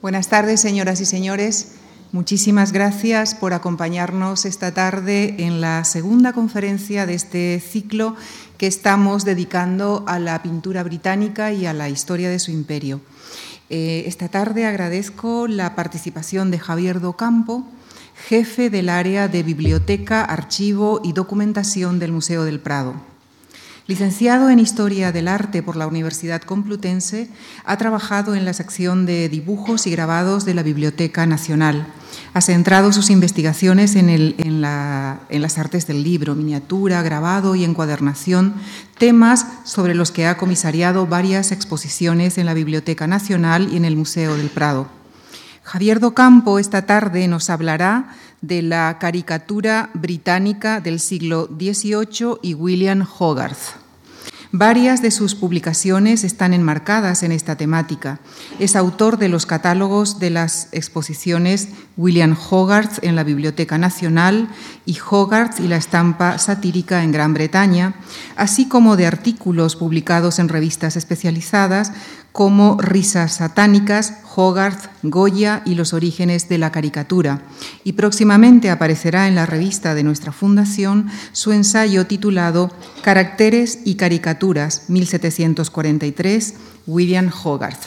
Buenas tardes, señoras y señores. Muchísimas gracias por acompañarnos esta tarde en la segunda conferencia de este ciclo que estamos dedicando a la pintura británica y a la historia de su imperio. Eh, esta tarde agradezco la participación de Javier Docampo, jefe del área de Biblioteca, Archivo y Documentación del Museo del Prado. Licenciado en Historia del Arte por la Universidad Complutense, ha trabajado en la sección de dibujos y grabados de la Biblioteca Nacional. Ha centrado sus investigaciones en, las artes del libro, miniatura, grabado y encuadernación, temas sobre los que ha comisariado varias exposiciones en la Biblioteca Nacional y en el Museo del Prado. Javier Docampo esta tarde nos hablará de la caricatura británica del siglo XVIII y William Hogarth. Varias de sus publicaciones están enmarcadas en esta temática. Es autor de los catálogos de las exposiciones William Hogarth en la Biblioteca Nacional y Hogarth y la estampa satírica en Gran Bretaña, así como de artículos publicados en revistas especializadas como Risas satánicas, Hogarth, Goya y los orígenes de la caricatura. Y próximamente aparecerá en la revista de nuestra fundación su ensayo titulado Caracteres y caricaturas 1743, William Hogarth.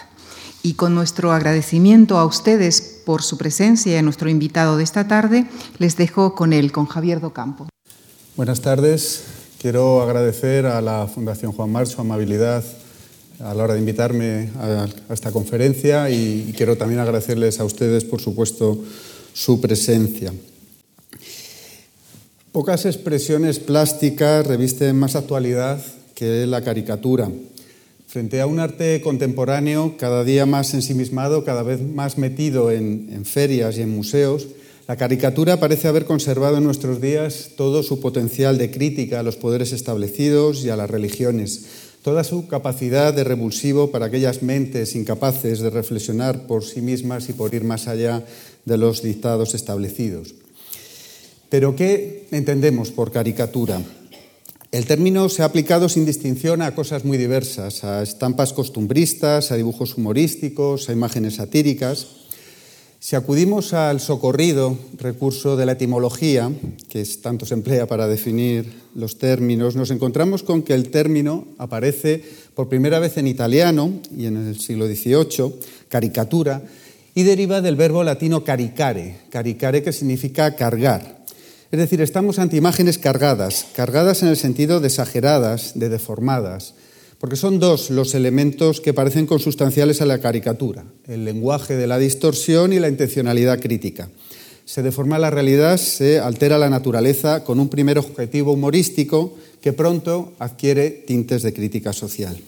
Y con nuestro agradecimiento a ustedes por su presencia y a nuestro invitado de esta tarde, les dejo con él, con Javier Docampo. Buenas tardes. Quiero agradecer a la Fundación Juan Mar su amabilidad a la hora de invitarme a, esta conferencia y, quiero también agradecerles a ustedes, por supuesto, su presencia. Pocas expresiones plásticas revisten más actualidad que la caricatura. Frente a un arte contemporáneo cada día más ensimismado, cada vez más metido en, ferias y en museos, la caricatura parece haber conservado en nuestros días todo su potencial de crítica a los poderes establecidos y a las religiones, toda su capacidad de revulsivo para aquellas mentes incapaces de reflexionar por sí mismas y por ir más allá de los dictados establecidos. Pero ¿qué entendemos por caricatura? El término se ha aplicado sin distinción a cosas muy diversas, a estampas costumbristas, a dibujos humorísticos, a imágenes satíricas. Si acudimos al socorrido recurso de la etimología, que tanto se emplea para definir los términos, nos encontramos con que el término aparece por primera vez en italiano y en el siglo XVIII, caricatura, y deriva del verbo latino caricare, caricare que significa cargar. Es decir, estamos ante imágenes cargadas, cargadas en el sentido de exageradas, de deformadas, porque son dos los elementos que parecen consustanciales a la caricatura, el lenguaje de la distorsión y la intencionalidad crítica. Se deforma la realidad, se altera la naturaleza con un primer objetivo humorístico que pronto adquiere tintes de crítica social.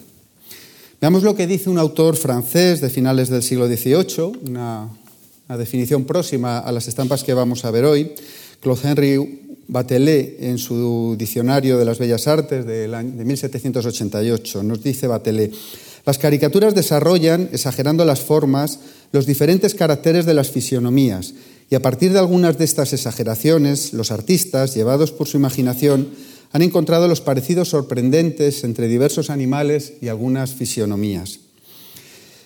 Veamos lo que dice un autor francés de finales del siglo XVIII, una, una definición próxima a las estampas que vamos a ver hoy. Claude Henry Batelet, en su Diccionario de las Bellas Artes de 1788, nos dice Batelet, las caricaturas desarrollan, exagerando las formas, los diferentes caracteres de las fisionomías, y a partir de algunas de estas exageraciones, los artistas, llevados por su imaginación, han encontrado los parecidos sorprendentes entre diversos animales y algunas fisionomías.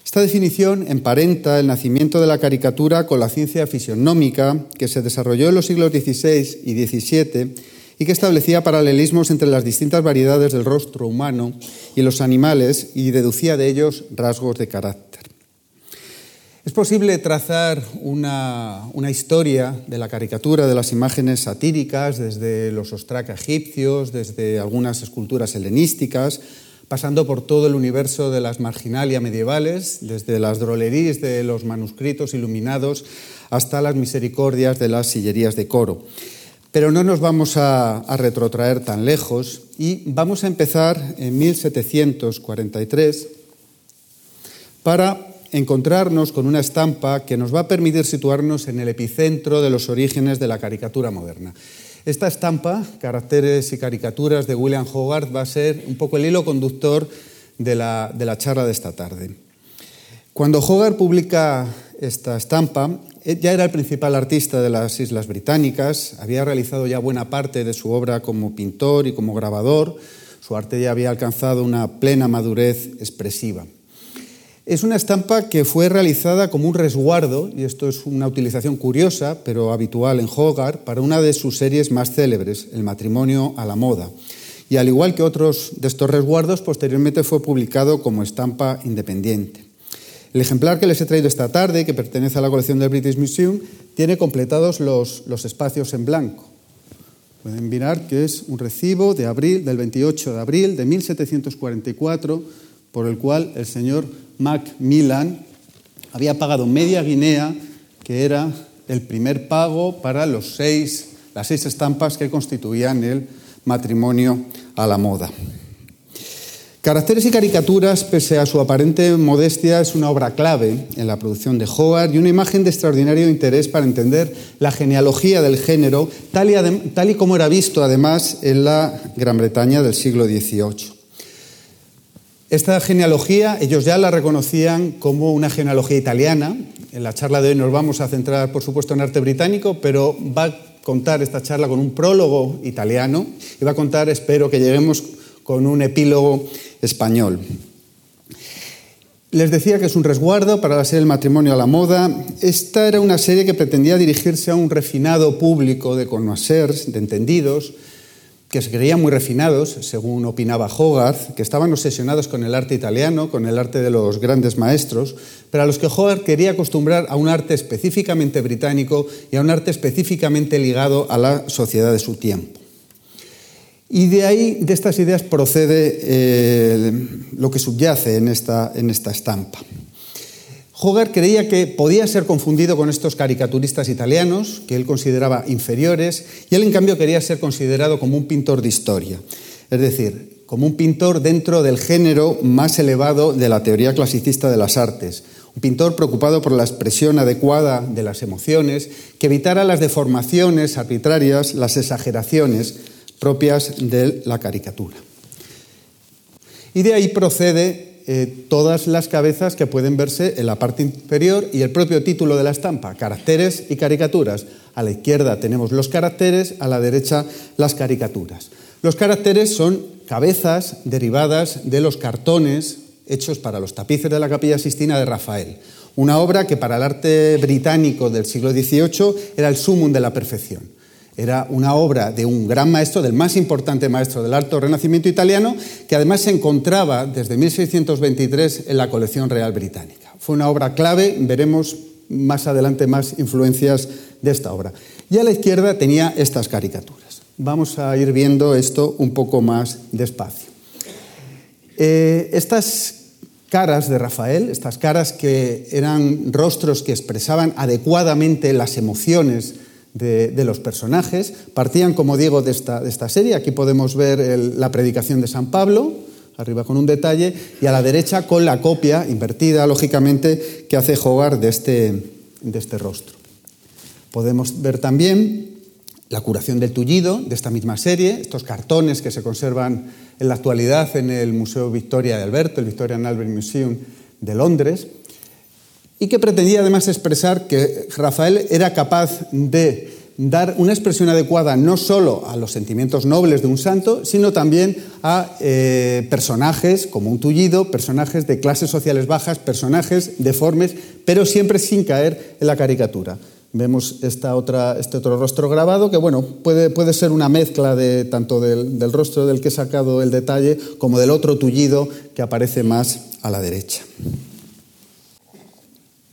Esta definición emparenta el nacimiento de la caricatura con la ciencia fisionómica que se desarrolló en los siglos XVI y XVII y que establecía paralelismos entre las distintas variedades del rostro humano y los animales y deducía de ellos rasgos de carácter. Es posible trazar una, una, historia de la caricatura, de las imágenes satíricas, desde los ostraca egipcios, desde algunas esculturas helenísticas, pasando por todo el universo de las marginalia medievales, desde las drolerías de los manuscritos iluminados hasta las misericordias de las sillerías de coro. Pero no nos vamos a, a retrotraer tan lejos y vamos a empezar en 1743 para encontrarnos con una estampa que nos va a permitir situarnos en el epicentro de los orígenes de la caricatura moderna. Esta estampa, Caracteres y Caricaturas de William Hogarth, va a ser un poco el hilo conductor de la, de la charla de esta tarde. Cuando Hogarth publica esta estampa, ya era el principal artista de las Islas Británicas, había realizado ya buena parte de su obra como pintor y como grabador, su arte ya había alcanzado una plena madurez expresiva. Es una estampa que fue realizada como un resguardo, y esto es una utilización curiosa, pero habitual en Hogarth, para una de sus series más célebres, El matrimonio a la moda. Y al igual que otros de estos resguardos, posteriormente fue publicado como estampa independiente. El ejemplar que les he traído esta tarde, que pertenece a la colección del British Museum, tiene completados los, espacios en blanco. Pueden mirar que es un recibo de abril, del 28 de abril de 1744, por el cual el señor Macmillan había pagado media guinea, que era el primer pago para los seis, las seis estampas que constituían el matrimonio a la moda. Caracteres y caricaturas, pese a su aparente modestia, es una obra clave en la producción de Howard y una imagen de extraordinario interés para entender la genealogía del género, tal y, tal y como era visto además en la Gran Bretaña del siglo XVIII. Esta genealogía ellos ya la reconocían como una genealogía italiana. En la charla de hoy nos vamos a centrar, por supuesto, en arte británico, pero va a contar esta charla con un prólogo italiano y va a contar, espero que lleguemos con un epílogo español. Les decía que es un resguardo para la serie El matrimonio a la moda. Esta era una serie que pretendía dirigirse a un refinado público de connoisseurs, de entendidos, que se creían muy refinados, según opinaba Hogarth, que estaban obsesionados con el arte italiano, con el arte de los grandes maestros, pero a los que Hogarth quería acostumbrar a un arte específicamente británico y a un arte específicamente ligado a la sociedad de su tiempo. Y de ahí, de estas ideas, procede eh, lo que subyace en esta, en esta estampa. Hogarth creía que podía ser confundido con estos caricaturistas italianos, que él consideraba inferiores, y él en cambio quería ser considerado como un pintor de historia, es decir, como un pintor dentro del género más elevado de la teoría clasicista de las artes, un pintor preocupado por la expresión adecuada de las emociones, que evitara las deformaciones arbitrarias, las exageraciones propias de la caricatura. Y de ahí procede eh, todas las cabezas que pueden verse en la parte inferior y el propio título de la estampa, caracteres y caricaturas. A la izquierda tenemos los caracteres, a la derecha las caricaturas. Los caracteres son cabezas derivadas de los cartones hechos para los tapices de la Capilla Sistina de Rafael, una obra que para el arte británico del siglo XVIII era el sumum de la perfección. Era una obra de un gran maestro, del más importante maestro del alto renacimiento italiano, que además se encontraba desde 1623 en la colección real británica. Fue una obra clave, veremos más adelante más influencias de esta obra. Y a la izquierda tenía estas caricaturas. Vamos a ir viendo esto un poco más despacio. Eh, estas caras de Rafael, estas caras que eran rostros que expresaban adecuadamente las emociones, de, los personajes. Partían, como digo, de esta, de esta serie. Aquí podemos ver la predicación de San Pablo, arriba con un detalle, y a la derecha con la copia, invertida lógicamente, que hace Hogarth de este, de este rostro. Podemos ver también la curación del tullido de esta misma serie, estos cartones que se conservan en la actualidad en el Museo Victoria de Alberto, el Victorian Albert Museum de Londres y que pretendía además expresar que Rafael era capaz de dar una expresión adecuada no solo a los sentimientos nobles de un santo, sino también a eh, personajes como un tullido, personajes de clases sociales bajas, personajes deformes, pero siempre sin caer en la caricatura. Vemos esta otra, este otro rostro grabado que bueno, puede, puede ser una mezcla de, tanto del, del rostro del que he sacado el detalle como del otro tullido que aparece más a la derecha.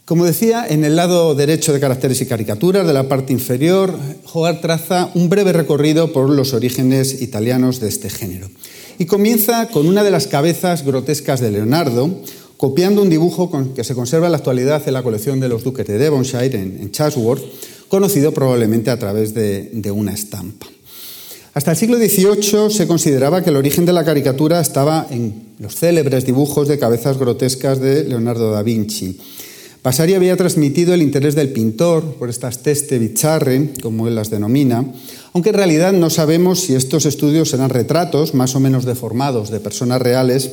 Como decía, en el lado derecho de caracteres y caricaturas de la parte inferior, Hogarth traza un breve recorrido por los orígenes italianos de este género. Y comienza con una de las cabezas grotescas de Leonardo, copiando un dibujo que se conserva en la actualidad en la colección de los duques de Devonshire en, Chatsworth, conocido probablemente a través de, de una estampa. Hasta el siglo XVIII se consideraba que el origen de la caricatura estaba en los célebres dibujos de cabezas grotescas de Leonardo da Vinci. Vasari había transmitido el interés del pintor por estas teste bicharre, como él las denomina, aunque en realidad no sabemos si estos estudios eran retratos más o menos deformados de personas reales,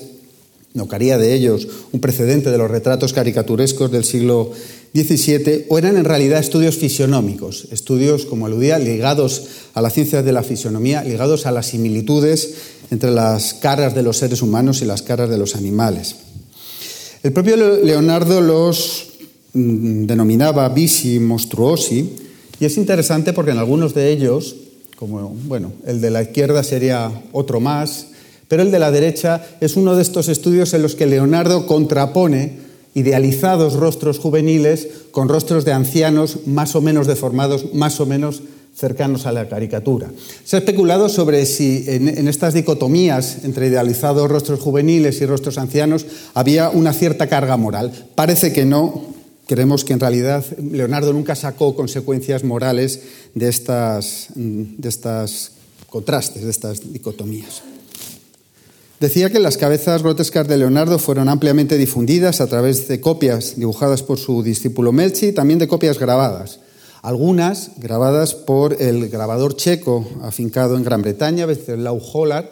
no caría de ellos un precedente de los retratos caricaturescos del siglo XVII, o eran en realidad estudios fisionómicos, estudios, como aludía, ligados a la ciencia de la fisionomía, ligados a las similitudes entre las caras de los seres humanos y las caras de los animales. El propio Leonardo los denominaba visi monstruosi y es interesante porque en algunos de ellos, como bueno, el de la izquierda sería otro más, pero el de la derecha es uno de estos estudios en los que Leonardo contrapone idealizados rostros juveniles con rostros de ancianos más o menos deformados, más o menos cercanos a la caricatura. Se ha especulado sobre si en, estas dicotomías entre idealizados rostros juveniles y rostros ancianos había una cierta carga moral. Parece que no. Creemos que en realidad Leonardo nunca sacó consecuencias morales de estas, de estas contrastes, de estas dicotomías. Decía que las cabezas grotescas de Leonardo fueron ampliamente difundidas a través de copias dibujadas por su discípulo Melchi y también de copias grabadas algunas grabadas por el grabador checo afincado en Gran Bretaña, Lau Hollar,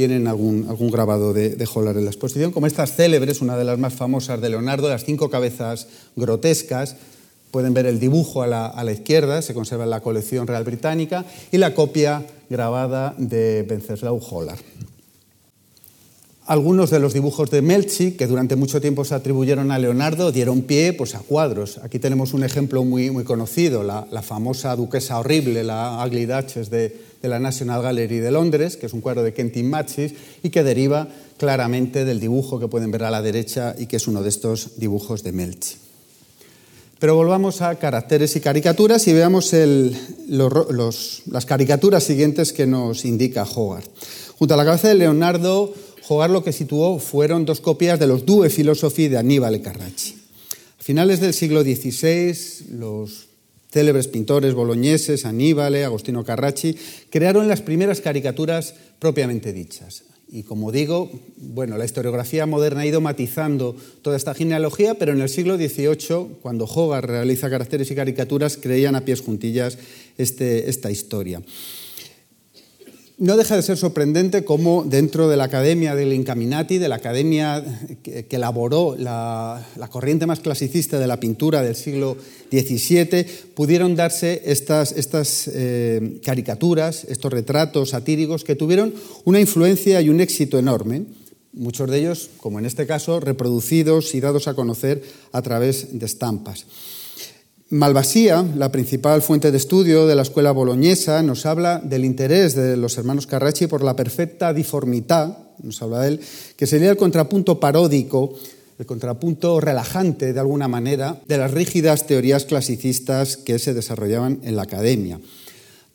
tienen algún, algún grabado de, de, Hollar en la exposición, como estas célebres, una de las más famosas de Leonardo, las cinco cabezas grotescas. Pueden ver el dibujo a la, izquierda, se conserva en la colección real británica, y la copia grabada de Venceslau Hollar. Algunos de los dibujos de Melchi, que durante mucho tiempo se atribuyeron a Leonardo, dieron pie pues, a cuadros. Aquí tenemos un ejemplo muy, muy conocido, la, famosa Duquesa Horrible, la Ugly Duchess de, la National Gallery de Londres, que es un cuadro de Kentin Machis y que deriva claramente del dibujo que pueden ver a la derecha y que es uno de estos dibujos de Melchi. Pero volvamos a caracteres y caricaturas y veamos las caricaturas siguientes que nos indica Hogarth. Junto a la cabeza de Leonardo Hogar lo que situó fueron dos copias de los Due Philosophy de Aníbal Carracci. A finales del siglo XVI, los célebres pintores boloñeses, Aníbal, Agostino Carracci, crearon las primeras caricaturas propiamente dichas. Y como digo, bueno, la historiografía moderna ha ido matizando toda esta genealogía, pero en el siglo XVIII, cuando Hogarth realiza caracteres y caricaturas, creían a pies juntillas este, esta historia. No deja de ser sorprendente cómo dentro de la Academia del Incaminati, de la academia que, elaboró la, corriente más clasicista de la pintura del siglo XVII, pudieron darse estas, eh, caricaturas, estos retratos satíricos que tuvieron una influencia y un éxito enorme, muchos de ellos, como en este caso, reproducidos y dados a conocer a través de estampas. Malvasía, la principal fuente de estudio de la escuela boloñesa, nos habla del interés de los hermanos Carracci por la perfecta diformidad, nos habla de él, que sería el contrapunto paródico, el contrapunto relajante de alguna manera de las rígidas teorías clasicistas que se desarrollaban en la academia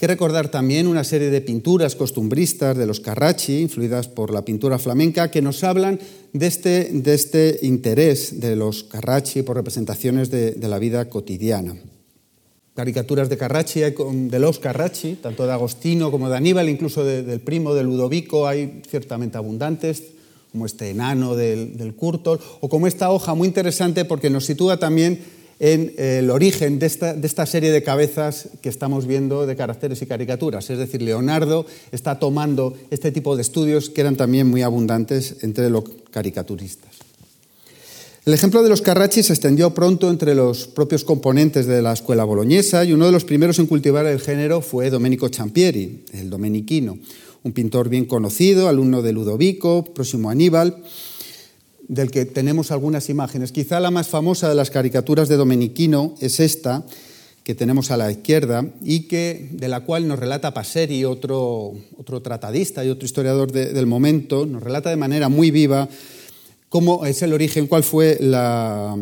recordar también una serie de pinturas costumbristas de los Carracci, influidas por la pintura flamenca, que nos hablan de este, de este interés de los Carracci por representaciones de, la vida cotidiana. Caricaturas de Carracci, de los Carracci, tanto de Agostino como de Aníbal, incluso del primo de Ludovico, hay ciertamente abundantes, como este enano del, del Curtol, o como esta hoja muy interesante porque nos sitúa también en eh, el origen de esta, serie de cabezas que estamos viendo de caracteres y caricaturas. Es decir, Leonardo está tomando este tipo de estudios que eran también muy abundantes entre los caricaturistas. El ejemplo de los Carracci se extendió pronto entre los propios componentes de la escuela boloñesa y uno de los primeros en cultivar el género fue Domenico Champieri, el domeniquino, un pintor bien conocido, alumno de Ludovico, próximo a Aníbal, del que tenemos algunas imágenes. Quizá la más famosa de las caricaturas de Domenichino es esta, que tenemos a la izquierda, y que, de la cual nos relata Passeri, otro, otro tratadista y otro historiador del momento, nos relata de manera muy viva cómo es el origen, cuál fue la,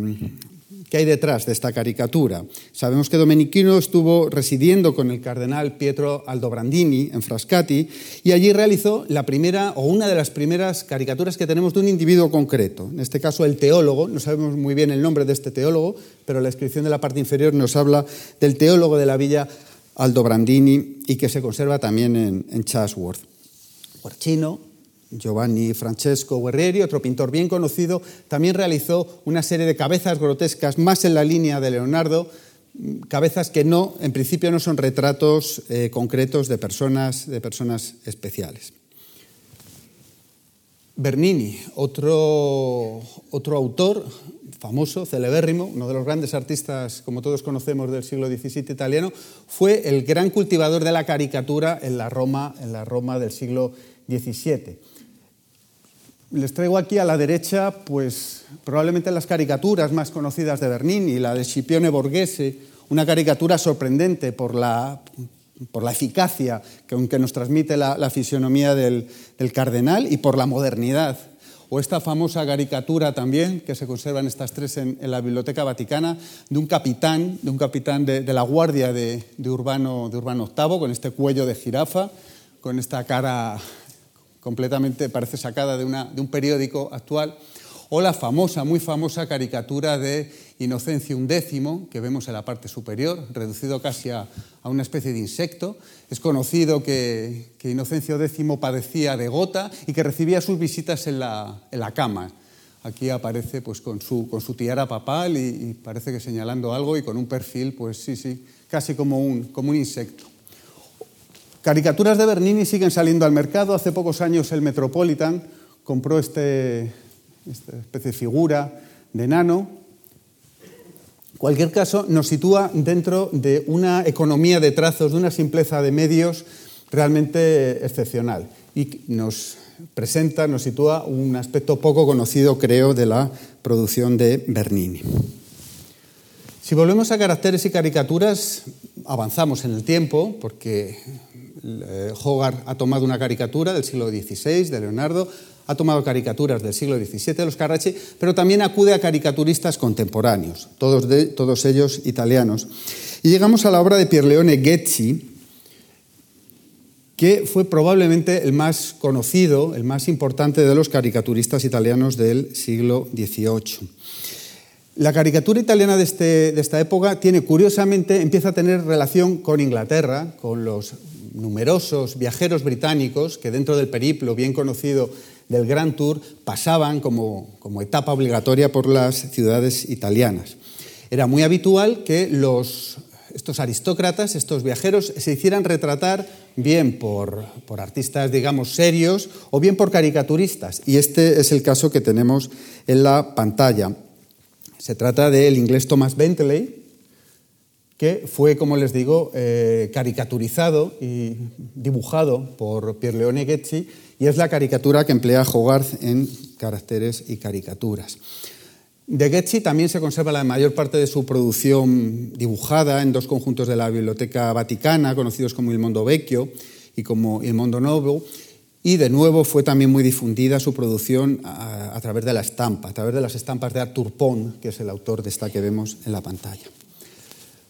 ¿Qué hay detrás de esta caricatura? Sabemos que Domenichino estuvo residiendo con el cardenal Pietro Aldobrandini en Frascati y allí realizó la primera o una de las primeras caricaturas que tenemos de un individuo concreto, en este caso el teólogo, no sabemos muy bien el nombre de este teólogo, pero la descripción de la parte inferior nos habla del teólogo de la villa Aldobrandini y que se conserva también en, Chatsworth. Guarchino, Giovanni Francesco Guerrieri, otro pintor bien conocido, también realizó una serie de cabezas grotescas más en la línea de Leonardo, cabezas que no, en principio no son retratos eh, concretos de personas, de personas especiales. Bernini, otro, otro autor famoso, celebérrimo, uno de los grandes artistas, como todos conocemos, del siglo XVII italiano, fue el gran cultivador de la caricatura en la Roma, en la Roma del siglo XVII les traigo aquí a la derecha, pues probablemente las caricaturas más conocidas de Bernini, la de Scipione Borghese, una caricatura sorprendente por la, por la eficacia que, que nos transmite la, fisionomía del, cardenal y por la modernidad. O esta famosa caricatura también, que se conservan estas tres en, la Biblioteca Vaticana, de un capitán, de un capitán de, la guardia de, Urbano, de Urbano VIII, con este cuello de jirafa, con esta cara completamente, parece sacada de, una, de un periódico actual o la famosa, muy famosa caricatura de Inocencio X, que vemos en la parte superior, reducido casi a, una especie de insecto. Es conocido que, Inocencio X padecía de gota y que recibía sus visitas en la, cama. Aquí aparece pues, con, su, con su tiara papal y, parece que señalando algo y con un perfil, pues sí, sí, casi como un, como un insecto. Caricaturas de Bernini siguen saliendo al mercado. Hace pocos años el Metropolitan compró este, esta especie de figura de nano. En cualquier caso, nos sitúa dentro de una economía de trazos, de una simpleza de medios realmente excepcional y nos presenta, nos sitúa un aspecto poco conocido, creo, de la producción de Bernini. Si volvemos a caracteres y caricaturas, avanzamos en el tiempo, porque eh, Hogarth ha tomado una caricatura del siglo XVI, de Leonardo, ha tomado caricaturas del siglo XVII de los Carracci, pero también acude a caricaturistas contemporáneos, todos, de, todos ellos italianos. Y llegamos a la obra de Pierleone Ghezzi, que fue probablemente el más conocido, el más importante de los caricaturistas italianos del siglo XVIII. La caricatura italiana de, este, de, esta época tiene, curiosamente, empieza a tener relación con Inglaterra, con los numerosos viajeros británicos que dentro del periplo bien conocido del Grand Tour pasaban como, etapa obligatoria por las ciudades italianas. Era muy habitual que los, estos aristócratas, estos viajeros, se hicieran retratar bien por, por, artistas, digamos, serios o bien por caricaturistas. Y este es el caso que tenemos en la pantalla. Se trata del inglés Thomas Bentley, que fue, como les digo, eh, caricaturizado y dibujado por Pierleone Ghezzi y es la caricatura que emplea Hogarth en caracteres y caricaturas. De Ghezzi también se conserva la mayor parte de su producción dibujada en dos conjuntos de la Biblioteca Vaticana, conocidos como Il Mondo Vecchio y como Il Mondo Nuovo, y de nuevo fue también muy difundida su producción a, través de la estampa, a través de las estampas de Arthur Pont, que es el autor de esta que vemos en la pantalla.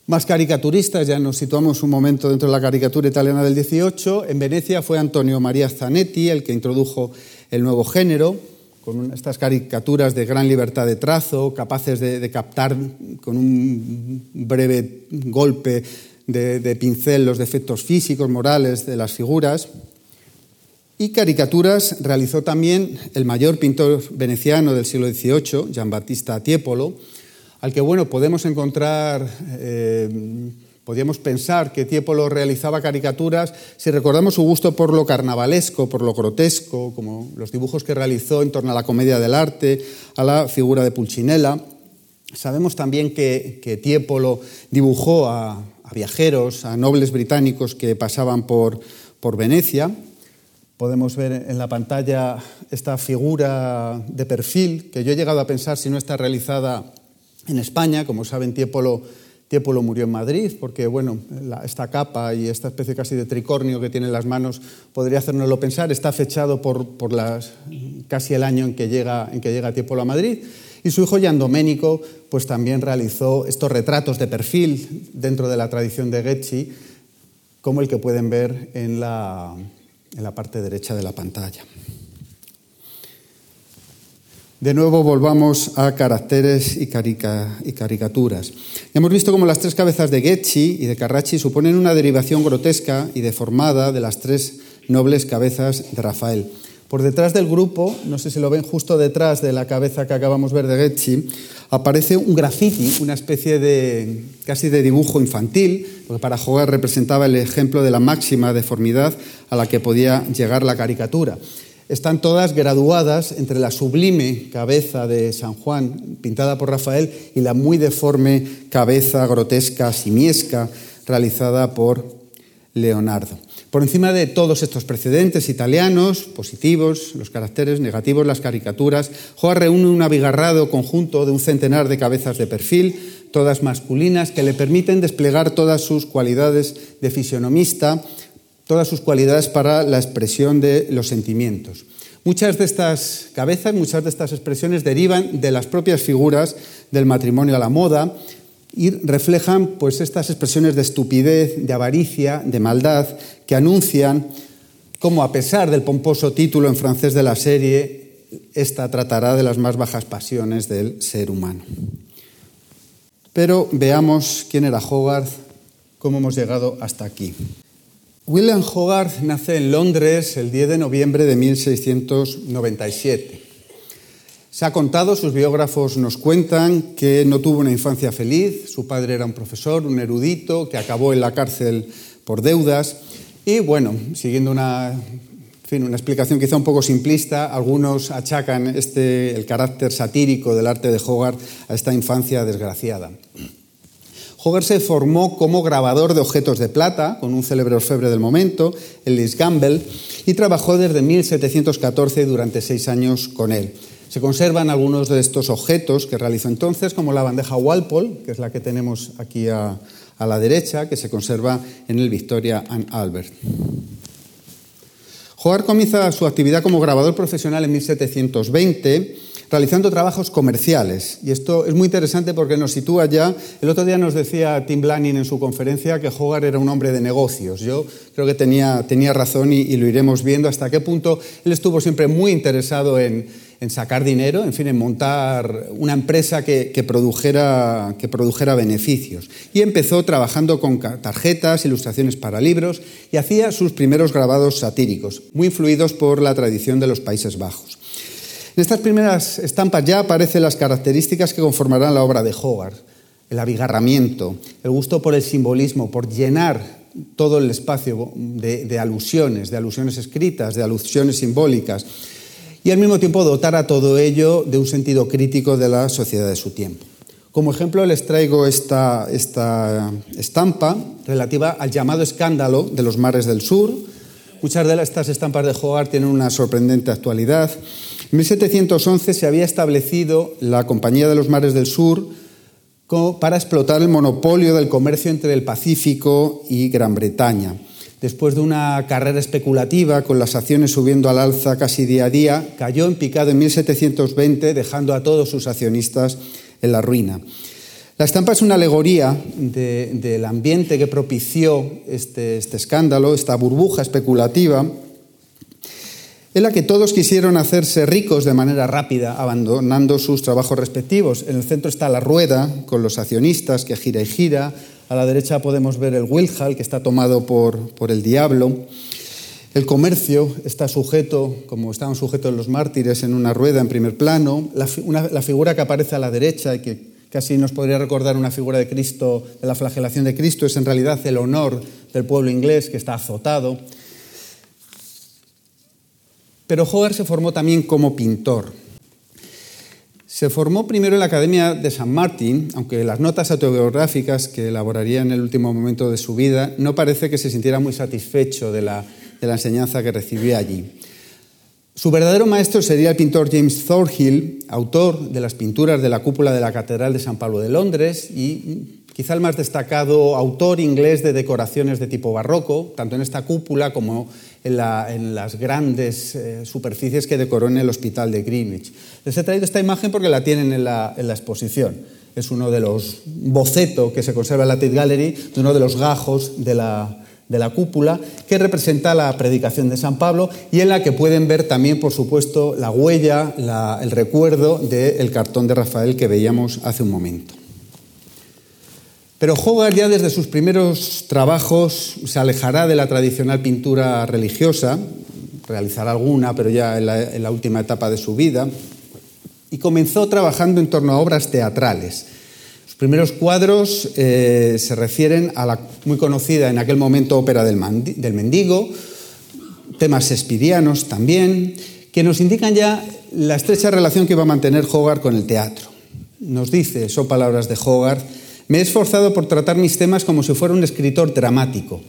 Más caricaturistas, ya nos situamos un momento dentro de la caricatura italiana del 18. En Venecia fue Antonio María Zanetti el que introdujo el nuevo género, con estas caricaturas de gran libertad de trazo, capaces de, captar con un breve golpe de, de, pincel los defectos físicos, morales de las figuras. Y caricaturas realizó también el mayor pintor veneciano del siglo XVIII, Giambattista Tiepolo, al que bueno, podemos encontrar, eh, podríamos pensar que Tiepolo realizaba caricaturas si recordamos su gusto por lo carnavalesco, por lo grotesco, como los dibujos que realizó en torno a la comedia del arte, a la figura de Pulcinella. Sabemos también que, que Tiepolo dibujó a, viajeros, a nobles británicos que pasaban por, por Venecia. Podemos ver en la pantalla esta figura de perfil que yo he llegado a pensar si no está realizada en España, como saben, Tiepolo, murió en Madrid, porque bueno, esta capa y esta especie casi de tricornio que tiene en las manos podría hacernoslo pensar. Está fechado por, casi el año en que, llega, Tiepolo a Madrid. Y su hijo Gian Domenico pues, también realizó estos retratos de perfil dentro de la tradición de Ghezzi, como el que pueden ver en la parte derecha de la pantalla. De nuevo volvamos a caracteres y, caricaturas. hemos visto cómo las tres cabezas de Ghezzi y de Carracci suponen una derivación grotesca y deformada de las tres nobles cabezas de Rafael. Por detrás del grupo, no sé si lo ven justo detrás de la cabeza que acabamos de ver de Ghezzi, aparece un graffiti, una especie de casi de dibujo infantil, porque para jugar representaba el ejemplo de la máxima deformidad a la que podía llegar la caricatura están todas graduadas entre la sublime cabeza de San Juan, pintada por Rafael, y la muy deforme cabeza grotesca, simiesca, realizada por Leonardo. Por encima de todos estos precedentes italianos, positivos, los caracteres negativos, las caricaturas, Hogarth reúne un abigarrado conjunto de un centenar de cabezas de perfil, todas masculinas, que le permiten desplegar todas sus cualidades de fisionomista, todas sus cualidades para la expresión de los sentimientos. Muchas de estas cabezas, muchas de estas expresiones derivan de las propias figuras del matrimonio a la moda, y reflejan pues estas expresiones de estupidez, de avaricia, de maldad que anuncian cómo a pesar del pomposo título en francés de la serie, esta tratará de las más bajas pasiones del ser humano. Pero veamos quién era Hogarth, cómo hemos llegado hasta aquí. William Hogarth nace en Londres el 10 de noviembre de 1697. Se ha contado, sus biógrafos nos cuentan que no tuvo una infancia feliz, su padre era un profesor, un erudito, que acabó en la cárcel por deudas y bueno, siguiendo una, una explicación quizá un poco simplista, algunos achacan este, el carácter satírico del arte de Hogarth a esta infancia desgraciada. Hogarth se formó como grabador de objetos de plata con un célebre orfebre del momento, Ellis Gamble, y trabajó desde 1714 durante seis años con él. Se conservan algunos de estos objetos que realizó entonces, como la bandeja Walpole, que es la que tenemos aquí a, la derecha, que se conserva en el Victoria and Albert. Hogarth comienza su actividad como grabador profesional en 1720 realizando trabajos comerciales. Y esto es muy interesante porque nos sitúa ya. El otro día nos decía Tim Blanning en su conferencia que Hogarth era un hombre de negocios. Yo creo que tenía, tenía razón y, y, lo iremos viendo hasta qué punto él estuvo siempre muy interesado en, en sacar dinero, en fin, en montar una empresa que, produjera, que produjera beneficios. Y empezó trabajando con tarjetas, ilustraciones para libros y hacía sus primeros grabados satíricos, muy influidos por la tradición de los Países Bajos. En estas primeras estampas ya aparecen las características que conformarán la obra de Hogarth. El abigarramiento, el gusto por el simbolismo, por llenar todo el espacio de alusiones, de alusiones escritas, de alusiones simbólicas, y al mismo tiempo dotar a todo ello de un sentido crítico de la sociedad de su tiempo. Como ejemplo les traigo esta, esta estampa relativa al llamado escándalo de los mares del sur. Muchas de estas estampas de Hogarth tienen una sorprendente actualidad. En 1711 se había establecido la Compañía de los Mares del Sur para explotar el monopolio del comercio entre el Pacífico y Gran Bretaña después de una carrera especulativa con las acciones subiendo al alza casi día a día, cayó en picado en 1720, dejando a todos sus accionistas en la ruina. La estampa es una alegoría del ambiente que propició este, este escándalo, esta burbuja especulativa, en la que todos quisieron hacerse ricos de manera rápida, abandonando sus trabajos respectivos. En el centro está la rueda, con los accionistas que gira y gira, a la derecha podemos ver el Wilhall, que está tomado por, por el diablo. El comercio está sujeto, como estaban sujetos los mártires, en una rueda en primer plano. La, la, figura que aparece a la derecha y que casi nos podría recordar una figura de Cristo, de la flagelación de Cristo, es en realidad el honor del pueblo inglés que está azotado. Pero Hogarth se formó también como pintor. Se formó primero en la Academia de San Martín, aunque las notas autobiográficas que elaboraría en el último momento de su vida no parece que se sintiera muy satisfecho de la, enseñanza que recibía allí. Su verdadero maestro sería el pintor James Thorhill, autor de las pinturas de la cúpula de la Catedral de San Pablo de Londres y quizá el más destacado autor inglés de decoraciones de tipo barroco, tanto en esta cúpula como en, las grandes eh, superficies que decoró en el Hospital de Greenwich. Les he traído esta imagen porque la tienen en la, exposición. Es uno de los bocetos que se conserva en la Tate Gallery, de uno de los gajos de la, cúpula, que representa la predicación de San Pablo y en la que pueden ver también, por supuesto, la huella, el recuerdo del cartón de Rafael que veíamos hace un momento. Pero Hogarth ya desde sus primeros trabajos se alejará de la tradicional pintura religiosa, realizará alguna, pero ya en la, última etapa de su vida, y comenzó trabajando en torno a obras teatrales. Sus primeros cuadros eh, se refieren a la muy conocida en aquel momento ópera del, del mendigo, temas espidianos también, que nos indican ya la estrecha relación que va a mantener Hogarth con el teatro. Nos dice, son palabras de Hogarth, me he esforzado por tratar mis temas como si fuera un escritor dramático.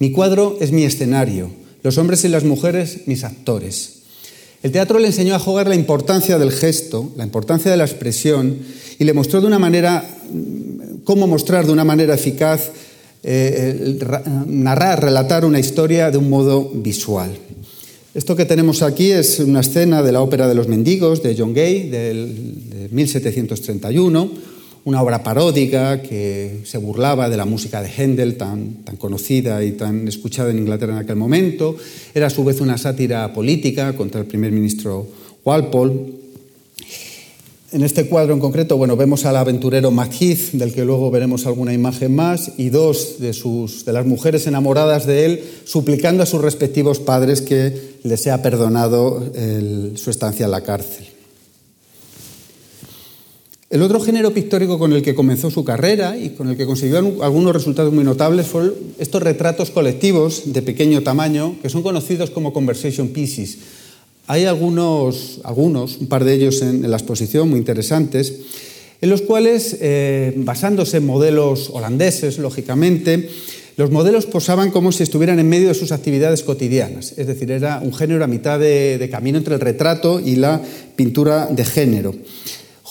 Mi cuadro es mi escenario, los hombres y las mujeres mis actores. El teatro le enseñó a Hogarth la importancia del gesto, la importancia de la expresión y le mostró de una manera, cómo mostrar de una manera eficaz, eh, narrar, relatar una historia de un modo visual. Esto que tenemos aquí es una escena de la ópera de los mendigos de John Gay de 1731, una obra paródica que se burlaba de la música de Händel, tan, tan conocida y tan escuchada en Inglaterra en aquel momento. Era a su vez una sátira política contra el primer ministro Walpole. En este cuadro en concreto, bueno, vemos al aventurero Macheath, del que luego veremos alguna imagen más, y dos de, sus, de las mujeres enamoradas de él, suplicando a sus respectivos padres que les sea perdonado su estancia en la cárcel. El otro género pictórico con el que comenzó su carrera y con el que consiguió algunos resultados muy notables fueron estos retratos colectivos de pequeño tamaño que son conocidos como conversation pieces. Hay algunos, algunos un par de ellos en, la exposición muy interesantes, en los cuales, eh, basándose en modelos holandeses, lógicamente, los modelos posaban como si estuvieran en medio de sus actividades cotidianas, es decir, era un género a mitad de camino entre el retrato y la pintura de género.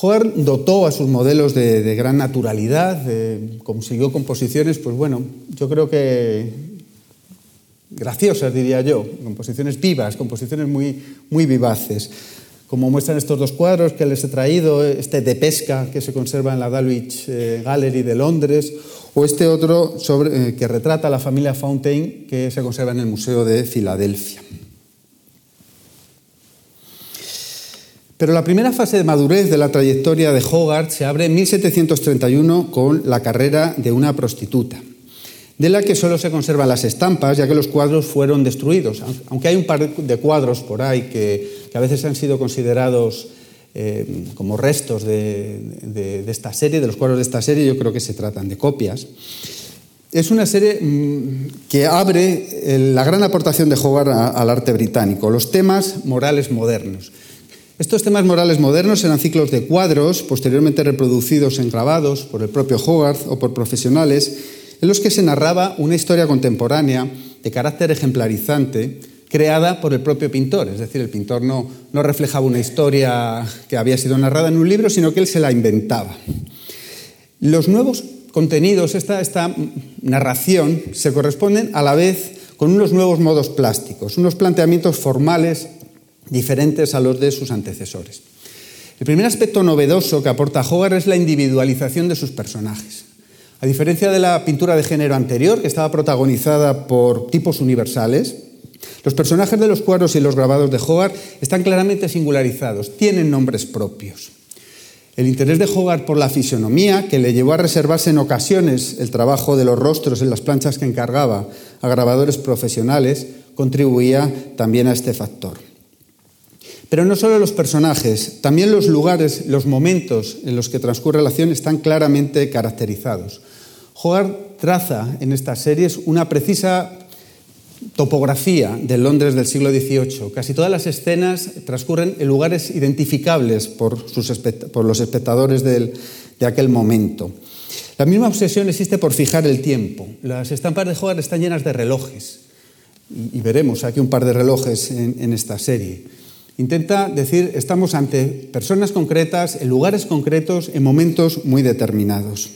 Hogarth dotó a sus modelos de, gran naturalidad, consiguió composiciones, pues bueno, yo creo que graciosas, diría yo, composiciones vivas, composiciones muy, vivaces, como muestran estos dos cuadros que les he traído, este de pesca que se conserva en la Dulwich eh, Gallery de Londres, o este otro eh, que retrata a la familia Fountain que se conserva en el Museo de Filadelfia. Pero la primera fase de madurez de la trayectoria de Hogarth se abre en 1731 con la carrera de una prostituta, de la que solo se conservan las estampas, ya que los cuadros fueron destruidos. Aunque hay un par de cuadros por ahí que, a veces han sido considerados eh, como restos de, esta serie, de los cuadros de esta serie, yo creo que se tratan de copias. Es una serie mm, que abre la gran aportación de Hogarth al arte británico, los temas morales modernos. Estos temas morales modernos eran ciclos de cuadros, posteriormente reproducidos en grabados por el propio Hogarth o por profesionales, en los que se narraba una historia contemporánea de carácter ejemplarizante creada por el propio pintor. Es decir, el pintor no, no reflejaba una historia que había sido narrada en un libro, sino que él se la inventaba. Los nuevos contenidos, esta, esta narración, se corresponden a la vez con unos nuevos modos plásticos, unos planteamientos formales diferentes a los de sus antecesores. El primer aspecto novedoso que aporta Hogarth es la individualización de sus personajes. A diferencia de la pintura de género anterior, que estaba protagonizada por tipos universales, los personajes de los cuadros y los grabados de Hogarth están claramente singularizados, tienen nombres propios. El interés de Hogarth por la fisionomía, que le llevó a reservarse en ocasiones el trabajo de los rostros en las planchas que encargaba a grabadores profesionales, contribuía también a este factor. Pero no solo los personajes, también los lugares, los momentos en los que transcurre la acción están claramente caracterizados. Hogarth traza en estas series una precisa topografía del Londres del siglo XVIII. Casi todas las escenas transcurren en lugares identificables por, los espectadores de aquel momento. La misma obsesión existe por fijar el tiempo. Las estampas de Hogarth están llenas de relojes. Y, veremos aquí un par de relojes en esta serie. Intenta decir, estamos ante personas concretas, en lugares concretos, en momentos muy determinados.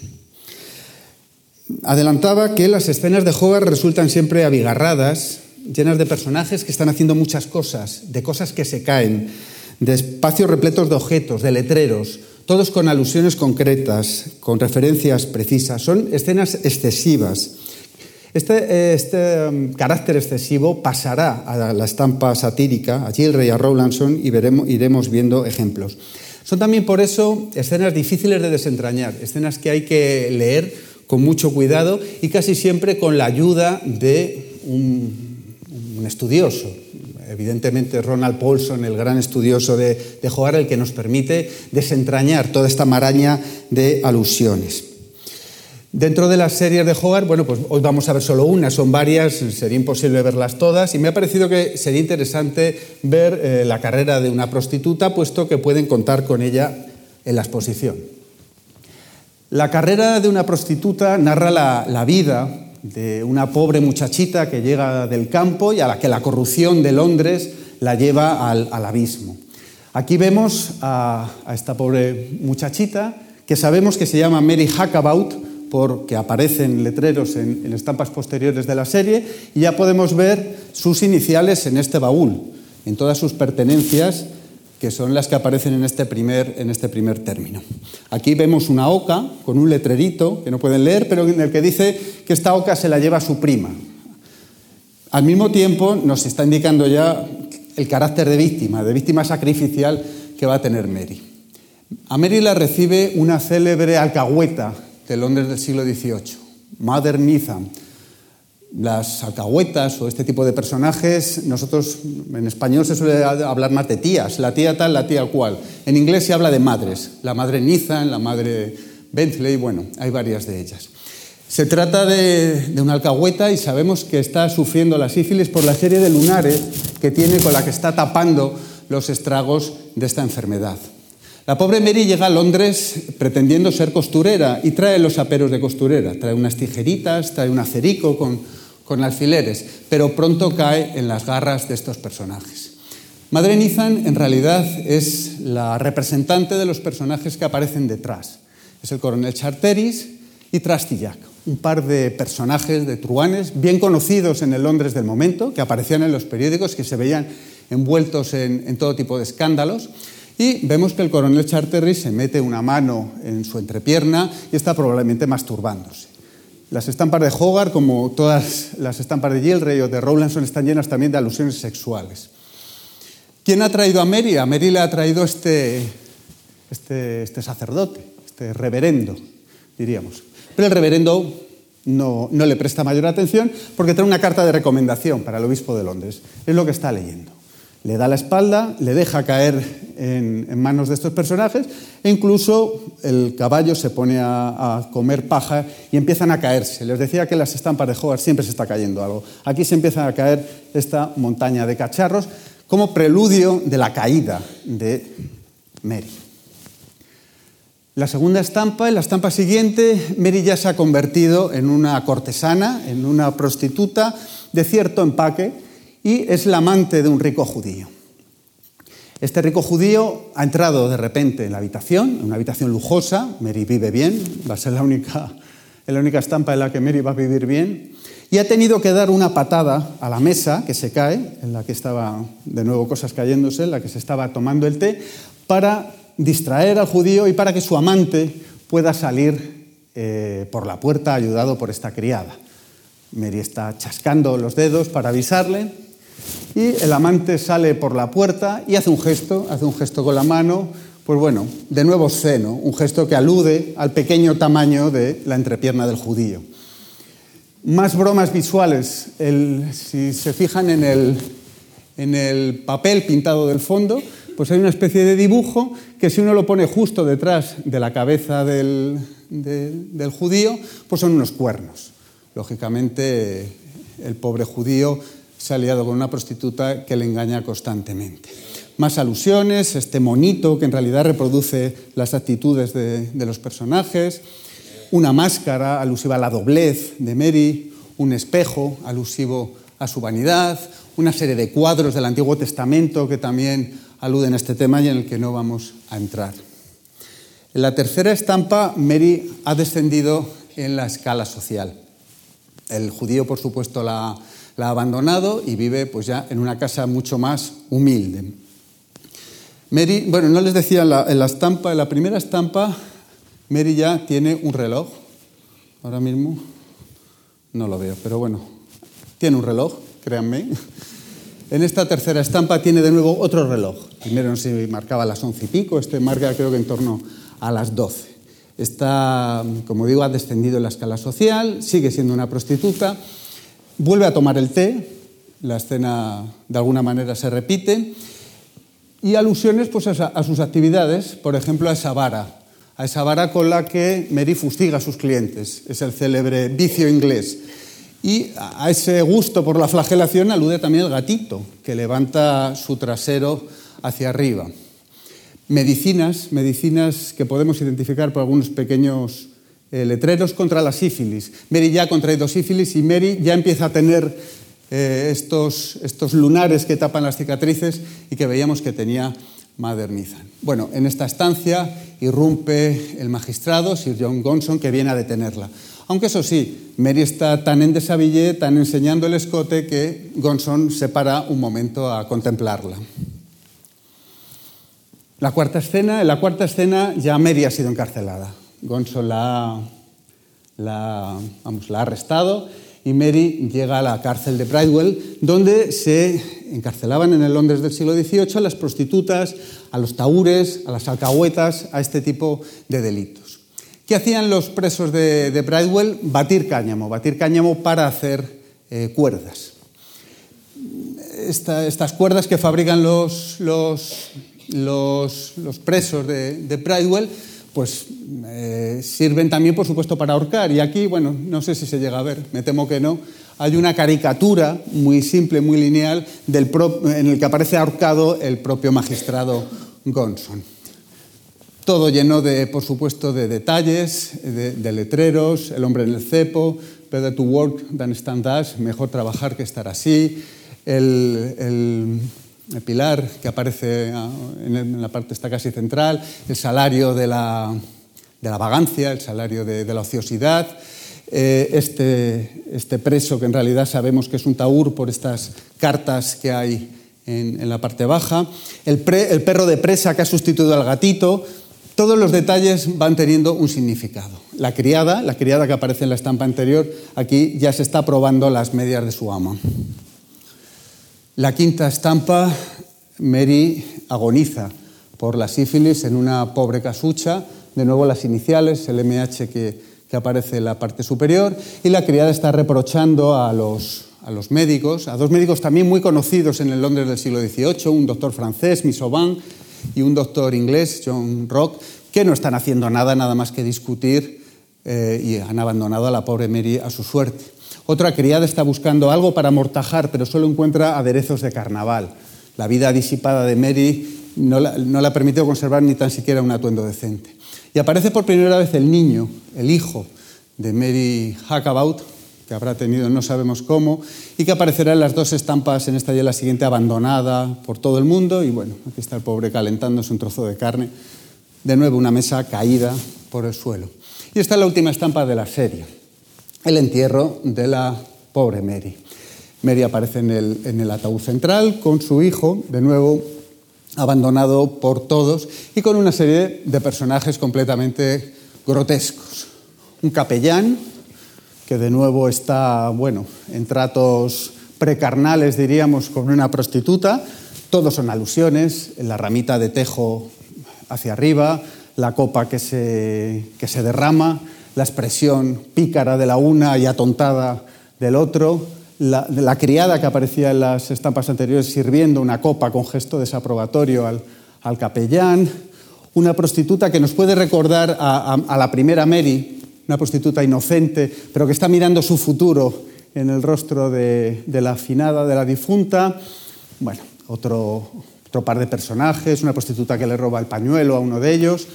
Adelantaba que las escenas de Hogarth resultan siempre abigarradas, llenas de personajes que están haciendo muchas cosas, de cosas que se caen, de espacios repletos de objetos, de letreros, todos con alusiones concretas, con referencias precisas. Son escenas excesivas este, este um, carácter excesivo pasará a la estampa satírica, a Gilray y a Rowlandson, y iremos viendo ejemplos. Son también por eso escenas difíciles de desentrañar, escenas que hay que leer con mucho cuidado y casi siempre con la ayuda de un, estudioso. Evidentemente Ronald Paulson, el gran estudioso de, de Jogar, el que nos permite desentrañar toda esta maraña de alusiones. Dentro de las series de Hogarth, bueno, pues hoy vamos a ver solo una, son varias, sería imposible verlas todas, y me ha parecido que sería interesante ver eh, la carrera de una prostituta, puesto que pueden contar con ella en la exposición. La carrera de una prostituta narra la, vida de una pobre muchachita que llega del campo y a la que la corrupción de Londres la lleva al, abismo. Aquí vemos a, esta pobre muchachita que sabemos que se llama Mary Hackabout porque aparecen letreros en, en estampas posteriores de la serie y ya podemos ver sus iniciales en este baúl, en todas sus pertenencias que son las que aparecen en este, primer, en este primer término. Aquí vemos una oca con un letrerito que no pueden leer, pero en el que dice que esta oca se la lleva su prima. Al mismo tiempo nos está indicando ya el carácter de víctima, de víctima sacrificial que va a tener Mary. A Mary la recibe una célebre alcahueta de Londres del siglo XVIII, Mother Nitham, las alcahuetas o este tipo de personajes, nosotros en español se suele hablar más de tías, la tía tal, la tía cual. En inglés se habla de madres, la madre Nizan, la madre Bentley, bueno, hay varias de ellas. Se trata de, de, una alcahueta y sabemos que está sufriendo la sífilis por la serie de lunares que tiene con la que está tapando los estragos de esta enfermedad. La pobre Mary llega a Londres pretendiendo ser costurera y trae los aperos de costurera, trae unas tijeritas, trae un acerico con con alfileres, pero pronto cae en las garras de estos personajes. Madre Nizan en realidad es la representante de los personajes que aparecen detrás. Es el coronel Charteris y Trastillac, un par de personajes de truanes bien conocidos en el Londres del momento, que aparecían en los periódicos, que se veían envueltos en, en todo tipo de escándalos. Y vemos que el coronel Charteris se mete una mano en su entrepierna y está probablemente masturbándose. Las estampas de Hogarth, como todas las estampas de Gilray o de Rowlandson, están llenas también de alusiones sexuales. ¿Quién ha traído a Mary? A Mary le ha traído este, este, este sacerdote, este reverendo, diríamos. Pero el reverendo no, no le presta mayor atención porque trae una carta de recomendación para el obispo de Londres. Es lo que está leyendo le da la espalda, le deja caer en, manos de estos personajes e incluso el caballo se pone a, comer paja y empiezan a caerse. Les decía que las estampas de Hogarth siempre se está cayendo algo. Aquí se empieza a caer esta montaña de cacharros como preludio de la caída de Mary. La segunda estampa, en la estampa siguiente, Mary ya se ha convertido en una cortesana, en una prostituta de cierto empaque, y es la amante de un rico judío. Este rico judío ha entrado de repente en la habitación, en una habitación lujosa, Mary vive bien, va a ser la única, la única estampa en la que Mary va a vivir bien, y ha tenido que dar una patada a la mesa que se cae, en la que estaba de nuevo cosas cayéndose, en la que se estaba tomando el té, para distraer al judío y para que su amante pueda salir eh, por la puerta ayudado por esta criada. Mary está chascando los dedos para avisarle y el amante sale por la puerta y hace un gesto, hace un gesto con la mano, pues bueno, de nuevo seno, un gesto que alude al pequeño tamaño de la entrepierna del judío. Más bromas visuales, si se fijan en el, en el papel pintado del fondo, pues hay una especie de dibujo que si uno lo pone justo detrás de la cabeza del, del judío, pues son unos cuernos. Lógicamente, el pobre judío se ha liado con una prostituta que le engaña constantemente. Más alusiones, este monito que en realidad reproduce las actitudes de, los personajes, una máscara alusiva a la doblez de Mary, un espejo alusivo a su vanidad, una serie de cuadros del Antiguo Testamento que también aluden a este tema y en el que no vamos a entrar. En la tercera estampa, Mary ha descendido en la escala social. El judío, por supuesto, la, la ha abandonado y vive pues ya en una casa mucho más humilde. Mary, bueno, no les decía en la, estampa, en la primera estampa, Mary ya tiene un reloj. Ahora mismo no lo veo, pero bueno, tiene un reloj, créanme. En esta tercera estampa tiene de nuevo otro reloj. Primero no si marcaba las once y pico, este marca creo que en torno a las doce. Está, como digo, ha descendido en la escala social, sigue siendo una prostituta Vuelve a tomar el té, la escena de alguna manera se repite, y alusiones pues, a, sus actividades, por ejemplo, a esa vara, a esa vara con la que Mary fustiga a sus clientes, es el célebre vicio inglés. Y a ese gusto por la flagelación alude también el gatito, que levanta su trasero hacia arriba. Medicinas, medicinas que podemos identificar por algunos pequeños eh, letreros contra la sífilis. Mary ya ha contraído sífilis y Mary ya empieza a tener eh, estos, estos lunares que tapan las cicatrices y que veíamos que tenía Madernizan. Bueno, en esta estancia irrumpe el magistrado, Sir John Gonson, que viene a detenerla. Aunque eso sí, Mary está tan en desabillé, tan enseñando el escote, que Gonson se para un momento a contemplarla. La cuarta escena, en la cuarta escena ya Mary ha sido encarcelada. Gonson la, la, vamos, la ha arrestado y Mary llega a la cárcel de Bridewell, donde se encarcelaban en el Londres del siglo XVIII a las prostitutas, a los taúres, a las alcahuetas, a este tipo de delitos. ¿Qué hacían los presos de, Bridewell? Batir cáñamo, batir cáñamo para hacer eh, cuerdas. estas cuerdas que fabrican los, los, los, presos de, de Bridewell pues eh, sirven también, por supuesto, para ahorcar. Y aquí, bueno, no sé si se llega a ver, me temo que no, hay una caricatura muy simple, muy lineal, del en el que aparece ahorcado el propio magistrado Gonson. Todo lleno de, por supuesto, de detalles, de, letreros, el hombre en el cepo, better to work than stand as, mejor trabajar que estar así, el pilar que aparece ah, en la parte está casi central, el salario de la, vagancia, el salario de, la ociosidad, eh, este, este, preso que en realidad sabemos que es un taur por estas cartas que hay en, la parte baja, el, el perro de presa que ha sustituido al gatito, todos los detalles van teniendo un significado. La criada, la criada que aparece en la estampa anterior, aquí ya se está probando las medias de su amo. La quinta estampa, Mary agoniza por la sífilis en una pobre casucha, de nuevo las iniciales, el MH que, aparece en la parte superior, y la criada está reprochando a los, a los médicos, a dos médicos también muy conocidos en el Londres del siglo XVIII, un doctor francés, Misoban, y un doctor inglés, John Rock, que no están haciendo nada, nada más que discutir, eh, y han abandonado a la pobre Mary a su suerte. Otra criada está buscando algo para amortajar, pero solo encuentra aderezos de carnaval. La vida disipada de Mary no la, no ha permitido conservar ni tan siquiera un atuendo decente. Y aparece por primera vez el niño, el hijo de Mary Hackabout, que habrá tenido no sabemos cómo, y que aparecerá en las dos estampas en esta y en la siguiente abandonada por todo el mundo. Y bueno, aquí está el pobre calentándose un trozo de carne. De nuevo una mesa caída por el suelo. Y esta es la última estampa de la serie el entierro de la pobre Mary. Mary aparece en el, ataúd central con su hijo, de nuevo abandonado por todos, y con una serie de personajes completamente grotescos. Un capellán, que de nuevo está, bueno, en tratos precarnales, diríamos, con una prostituta. Todos son alusiones, la ramita de tejo hacia arriba, la copa que se, que se derrama, la expresión pícara de la una y atontada del otro, la, criada que aparecía en las estampas anteriores sirviendo una copa con gesto desaprobatorio al, capellán, una prostituta que nos puede recordar a, la primera Mary, una prostituta inocente, pero que está mirando su futuro en el rostro de, la afinada, de la difunta. Bueno, otro, otro par de personajes, una prostituta que le roba el pañuelo a uno de ellos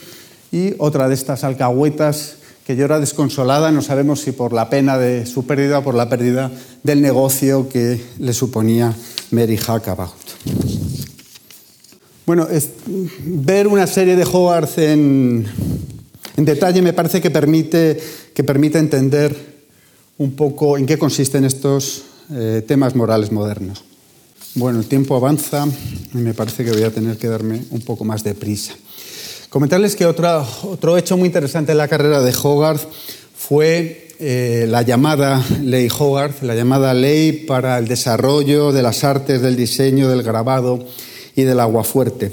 y otra de estas alcahuetas que llora desconsolada, no sabemos si por la pena de su pérdida o por la pérdida del negocio que le suponía Mary Hackabout. Bueno, ver una serie de Hogwarts en, detalle me parece que permite, que permite entender un poco en qué consisten estos eh, temas morales modernos. Bueno, el tiempo avanza y me parece que voy a tener que darme un poco más de prisa. Comentarles que otro, hecho muy interesante en la carrera de Hogarth fue eh, la llamada Ley Hogarth, la llamada Ley para el desarrollo de las artes del diseño, del grabado y del aguafuerte.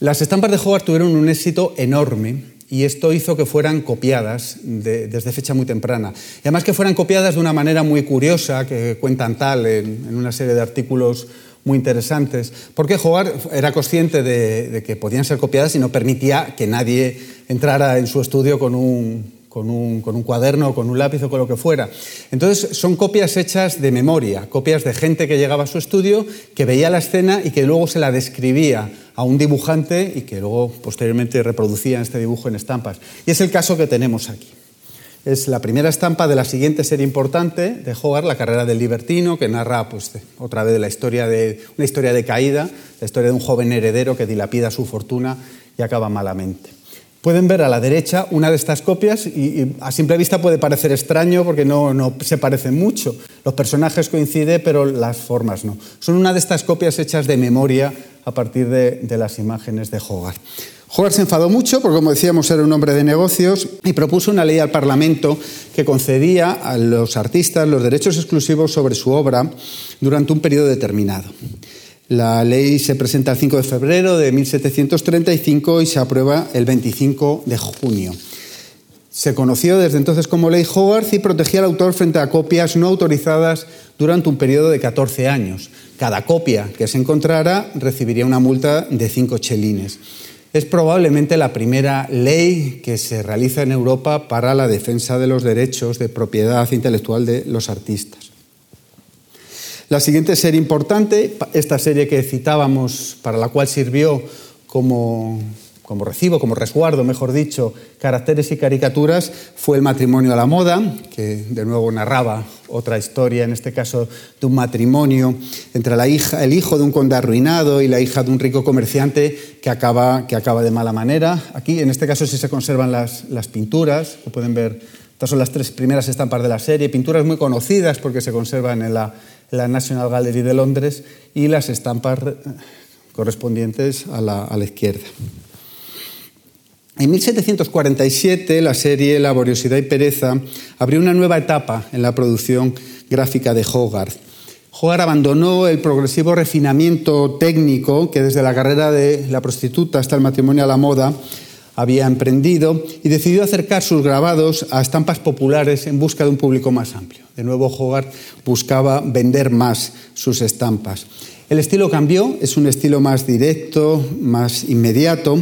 Las estampas de Hogarth tuvieron un éxito enorme y esto hizo que fueran copiadas desde fecha muy temprana. Y además que fueran copiadas de una manera muy curiosa, que cuentan tal en una serie de artículos muy interesantes, porque Hogarth era consciente de, que podían ser copiadas y no permitía que nadie entrara en su estudio con un, con un, con un, cuaderno, con un lápiz o con lo que fuera. Entonces son copias hechas de memoria, copias de gente que llegaba a su estudio, que veía la escena y que luego se la describía a un dibujante y que luego posteriormente reproducía este dibujo en estampas. Y es el caso que tenemos aquí. Es la primera estampa de la siguiente serie importante de Hogarth, La carrera del libertino, que narra pues, otra vez la historia de, una historia de caída, la historia de un joven heredero que dilapida su fortuna y acaba malamente. Pueden ver a la derecha una de estas copias y, a simple vista puede parecer extraño porque no, no, se parecen mucho. Los personajes coinciden, pero las formas no. Son una de estas copias hechas de memoria a partir de, de las imágenes de Hogarth. Hogarth se enfadó mucho porque, como decíamos, era un hombre de negocios y propuso una ley al Parlamento que concedía a los artistas los derechos exclusivos sobre su obra durante un periodo determinado. La ley se presenta el 5 de febrero de 1735 y se aprueba el 25 de junio. Se conoció desde entonces como Ley Hogarth y protegía al autor frente a copias no autorizadas durante un periodo de 14 años. Cada copia que se encontrara recibiría una multa de 5 chelines. Es probablemente la primera ley que se realiza en Europa para la defensa de los derechos de propiedad intelectual de los artistas. La siguiente serie importante, esta serie que citábamos, para la cual sirvió como, como recibo, como resguardo, mejor dicho, caracteres y caricaturas, fue El matrimonio a la moda, que de nuevo narraba otra historia, en este caso de un matrimonio entre el hijo de un conde arruinado y la hija de un rico comerciante que acaba, de mala manera. Aquí, en este caso, sí se conservan las, pinturas, que pueden ver, estas son las tres primeras estampas de la serie, pinturas muy conocidas porque se conservan en la National Gallery de Londres y las estampas correspondientes a la, izquierda. En 1747 la serie Laboriosidad y Pereza abrió una nueva etapa en la producción gráfica de Hogarth. Hogarth abandonó el progresivo refinamiento técnico que desde la carrera de la prostituta hasta el matrimonio a la moda había emprendido y decidió acercar sus grabados a estampas populares en busca de un público más amplio. De nuevo, Hogarth buscaba vender más sus estampas. El estilo cambió, es un estilo más directo, más inmediato.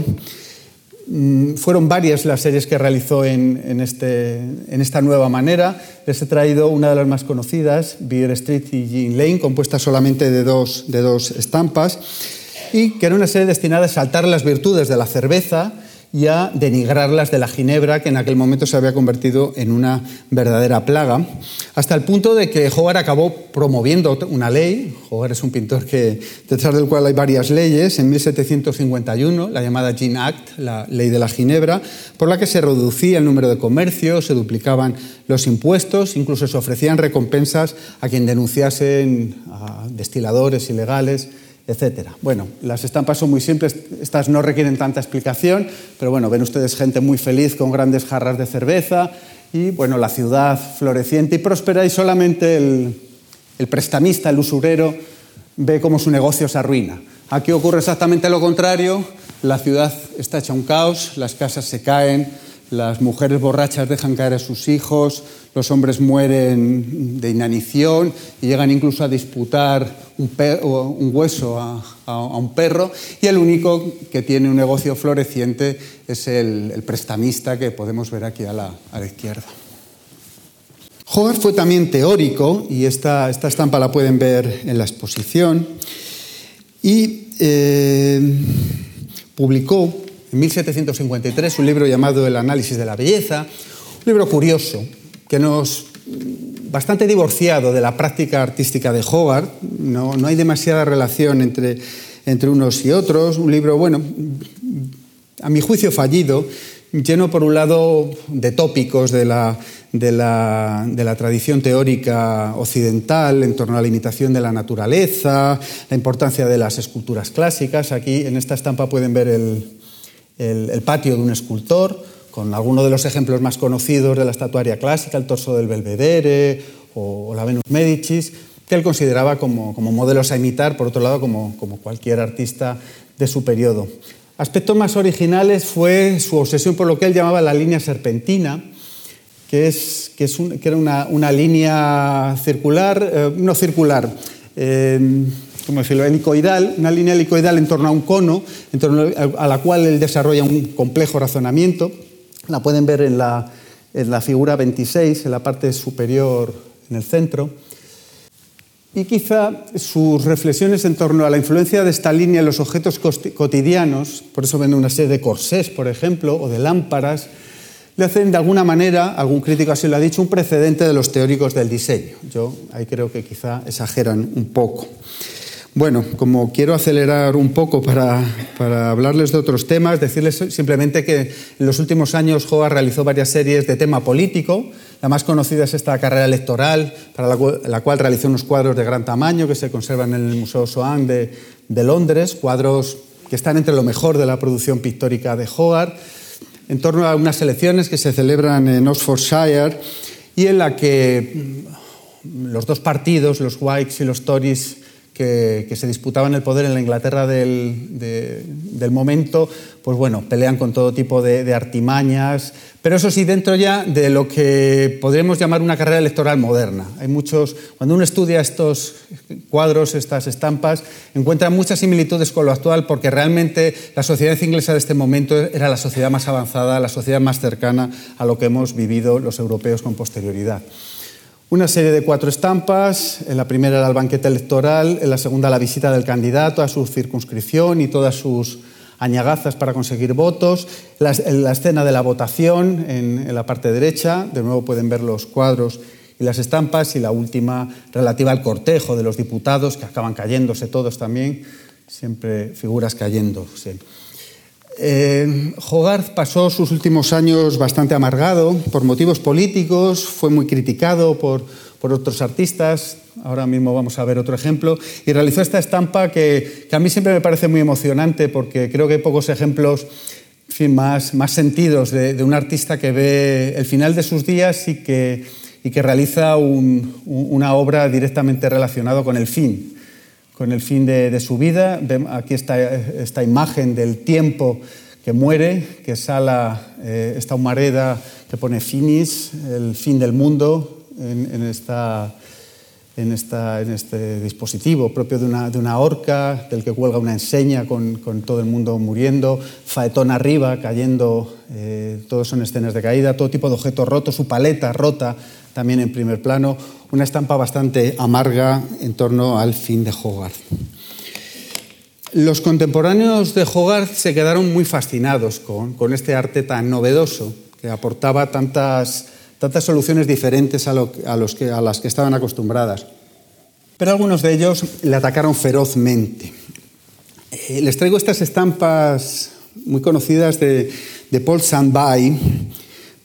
Mm, fueron varias las series que realizó en, este, en, esta nueva manera. Les he traído una de las más conocidas, Beer Street y Jean Lane, compuesta solamente de dos, de dos estampas, y que era una serie destinada a saltar las virtudes de la cerveza y a denigrarlas de la ginebra, que en aquel momento se había convertido en una verdadera plaga, hasta el punto de que Hogarth acabó promoviendo una ley. Hogarth es un pintor que, detrás del cual hay varias leyes. En 1751, la llamada Gin Act, la ley de la ginebra, por la que se reducía el número de comercios, se duplicaban los impuestos, incluso se ofrecían recompensas a quien denunciasen a destiladores ilegales etcétera. Bueno, las estampas son muy simples, estas no requieren tanta explicación, pero bueno, ven ustedes gente muy feliz con grandes jarras de cerveza y bueno, la ciudad floreciente y próspera y solamente el, el prestamista, el usurero, ve cómo su negocio se arruina. Aquí ocurre exactamente lo contrario, la ciudad está hecha un caos, las casas se caen, las mujeres borrachas dejan caer a sus hijos, los hombres mueren de inanición y llegan incluso a disputar un, hueso a, un perro y el único que tiene un negocio floreciente es el, prestamista que podemos ver aquí a la, izquierda. Hogarth fue también teórico y esta, estampa la pueden ver en la exposición y eh, publicó en 1753 un libro llamado El análisis de la belleza, un libro curioso que nos bastante divorciado de la práctica artística de Hogarth, no, hay demasiada relación entre, entre unos y otros, un libro, bueno, a mi juicio fallido, lleno por un lado de tópicos de la, de la, de la, tradición teórica occidental en torno a la imitación de la naturaleza, la importancia de las esculturas clásicas. Aquí en esta estampa pueden ver el, el, patio de un escultor, con algunos de los ejemplos más conocidos de la estatuaria clásica, el torso del Belvedere o, la Venus Medicis, que él consideraba como, modelos a imitar, por otro lado, como, cualquier artista de su periodo. Aspectos más originales fue su obsesión por lo que él llamaba la línea serpentina, que, es, que, es que era una, línea circular, eh, no circular, eh, como decirlo, helicoidal, una línea helicoidal en torno a un cono, a la cual él desarrolla un complejo razonamiento. La pueden ver en la, en la figura 26, en la parte superior, en el centro. Y quizá sus reflexiones en torno a la influencia de esta línea en los objetos cotidianos, por eso ven una serie de corsés, por ejemplo, o de lámparas, le hacen de alguna manera, algún crítico así lo ha dicho, un precedente de los teóricos del diseño. Yo ahí creo que quizá exageran un poco. Bueno, como quiero acelerar un poco para, hablarles de otros temas, decirles simplemente que en los últimos años Joa realizó varias series de tema político. La más conocida es esta carrera electoral, para la, cual realizó unos cuadros de gran tamaño que se conservan en el Museo Soane de, de Londres, cuadros que están entre lo mejor de la producción pictórica de Hogarth, en torno a unas elecciones que se celebran en Oxfordshire y en la que los dos partidos, los Whites y los Tories, que, se disputaban el poder en la Inglaterra del, del momento, pues bueno, pelean con todo tipo de, artimañas, pero eso sí, dentro ya de lo que podríamos llamar una carrera electoral moderna. Hay muchos, cuando uno estudia estos cuadros, estas estampas, encuentra muchas similitudes con lo actual porque realmente la sociedad inglesa de este momento era la sociedad más avanzada, la sociedad más cercana a lo que hemos vivido los europeos con posterioridad. Una serie de cuatro estampas. En la primera era el banquete electoral, en la segunda la visita del candidato a su circunscripción y todas sus añagazas para conseguir votos. La, la escena de la votación en, la parte derecha, de nuevo pueden ver los cuadros y las estampas. Y la última relativa al cortejo de los diputados, que acaban cayéndose todos también, siempre figuras cayéndose. Eh, Hogarth pasó sus últimos años bastante amargado por motivos políticos, fue muy criticado por, otros artistas, ahora mismo vamos a ver otro ejemplo, y realizó esta estampa que, a mí siempre me parece muy emocionante porque creo que hay pocos ejemplos más, más sentidos de, un artista que ve el final de sus días y que, y que realiza una obra directamente relacionada con el fin con el fin de, su vida. Aquí está esta imagen del tiempo que muere, que sala eh, esta humareda que pone finis, el fin del mundo, en, esta, en, esta, en, este dispositivo propio de una, de una horca, del que cuelga una enseña con, todo el mundo muriendo, faetón arriba, cayendo, eh, todos son escenas de caída, todo tipo de objetos rotos, su paleta rota también en primer plano, una estampa bastante amarga en torno al fin de Hogarth. Los contemporáneos de Hogarth se quedaron muy fascinados con, este arte tan novedoso, que aportaba tantas, tantas soluciones diferentes a, los que, a las que estaban acostumbradas. Pero algunos de ellos le atacaron ferozmente. Eh, les traigo estas estampas muy conocidas de, de Paul Sandby,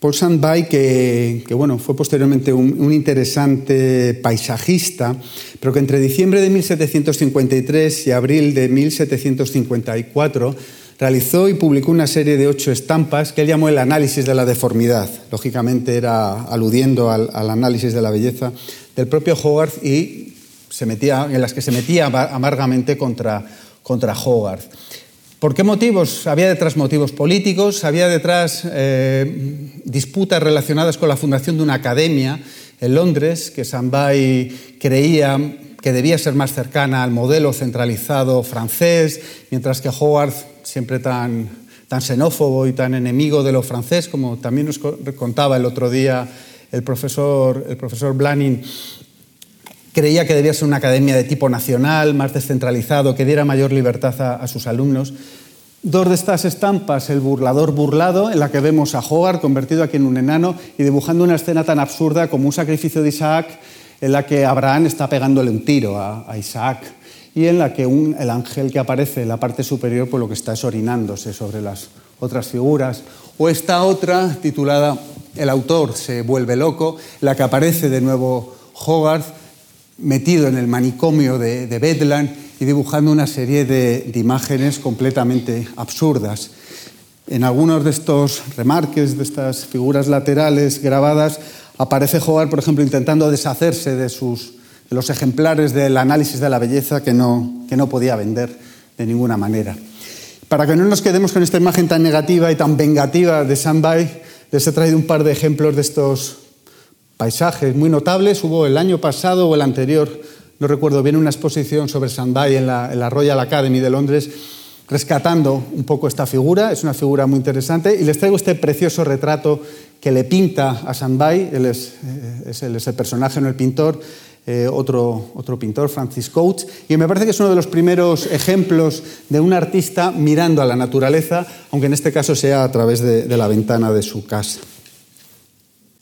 Paul Sandby, que, bueno, fue posteriormente un, interesante paisajista, pero que entre diciembre de 1753 y abril de 1754 realizó y publicó una serie de ocho estampas que él llamó el análisis de la deformidad. Lógicamente era aludiendo al, análisis de la belleza del propio Hogarth y se metía, en las que se metía amargamente contra, contra Hogarth. ¿Por qué motivos? Había detrás motivos políticos, había detrás eh, disputas relacionadas con la fundación de una academia en Londres, que Sambay creía que debía ser más cercana al modelo centralizado francés, mientras que Hogarth, siempre tan, tan xenófobo y tan enemigo de lo francés, como también nos contaba el otro día el profesor, el profesor Blanin, creía que debía ser una academia de tipo nacional, más descentralizado, que diera mayor libertad a, sus alumnos. Dos de estas estampas, el burlador burlado, en la que vemos a Hogarth convertido aquí en un enano y dibujando una escena tan absurda como un sacrificio de Isaac, en la que Abraham está pegándole un tiro a, Isaac y en la que el ángel que aparece en la parte superior por lo que está es orinándose sobre las otras figuras. O esta otra, titulada El autor se vuelve loco, la que aparece de nuevo Hogarth metido en el manicomio de, Bedlam y dibujando una serie de, imágenes completamente absurdas. En algunos de estos remarques, de estas figuras laterales grabadas, aparece Hogarth, por ejemplo, intentando deshacerse de, sus, los ejemplares del análisis de la belleza que no, que no podía vender de ninguna manera. Para que no nos quedemos con esta imagen tan negativa y tan vengativa de Sandby, les he traído un par de ejemplos de estos paisajes muy notables. Hubo el año pasado o el anterior, no recuerdo bien, una exposición sobre Sandai en la, Royal Academy de Londres, rescatando un poco esta figura. Es una figura muy interesante y les traigo este precioso retrato que le pinta a Sandai. Él es, eh, el personaje, no el pintor. Eh, otro, otro pintor, Francis Coates, y me parece que es uno de los primeros ejemplos de un artista mirando a la naturaleza, aunque en este caso sea a través de la ventana de su casa.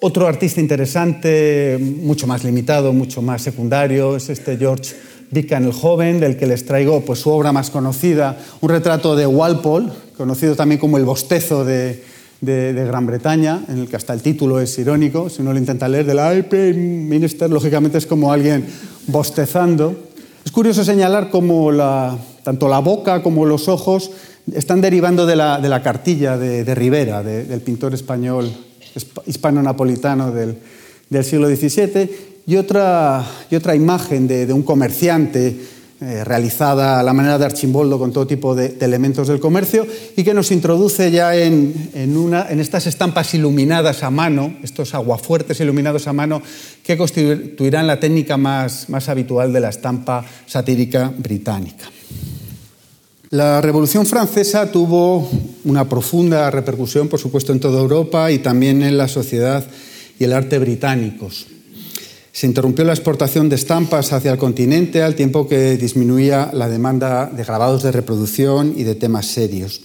Otro artista interesante, mucho más limitado, mucho más secundario, es este George Vican el joven, del que les traigo pues, su obra más conocida, un retrato de Walpole, conocido también como el bostezo de, Gran Bretaña, en el que hasta el título es irónico, si uno lo intenta leer, del Prime Minister, lógicamente es como alguien bostezando. Es curioso señalar cómo la, tanto la boca como los ojos están derivando de la, cartilla de, Rivera, del pintor español hispano-napolitano del, del siglo XVII, y otra, imagen de, un comerciante eh, realizada a la manera de Archimboldo con todo tipo de, elementos del comercio y que nos introduce ya en, una, en, estas estampas iluminadas a mano, estos aguafuertes iluminados a mano, que constituirán la técnica más habitual de la estampa satírica británica. La Revolución Francesa tuvo una profunda repercusión, por supuesto, en toda Europa y también en la sociedad y el arte británicos. Se interrumpió la exportación de estampas hacia el continente al tiempo que disminuía la demanda de grabados de reproducción y de temas serios.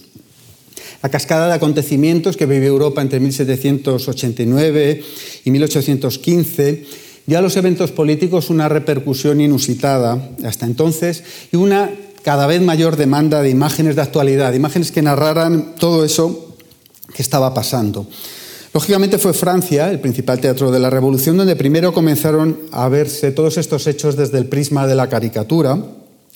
La cascada de acontecimientos que vivió Europa entre 1789 y 1815 dio a los eventos políticos una repercusión inusitada hasta entonces y una cada vez mayor demanda de imágenes de actualidad, imágenes que narraran todo eso que estaba pasando. Lógicamente fue Francia, el principal teatro de la Revolución, donde primero comenzaron a verse todos estos hechos desde el prisma de la caricatura,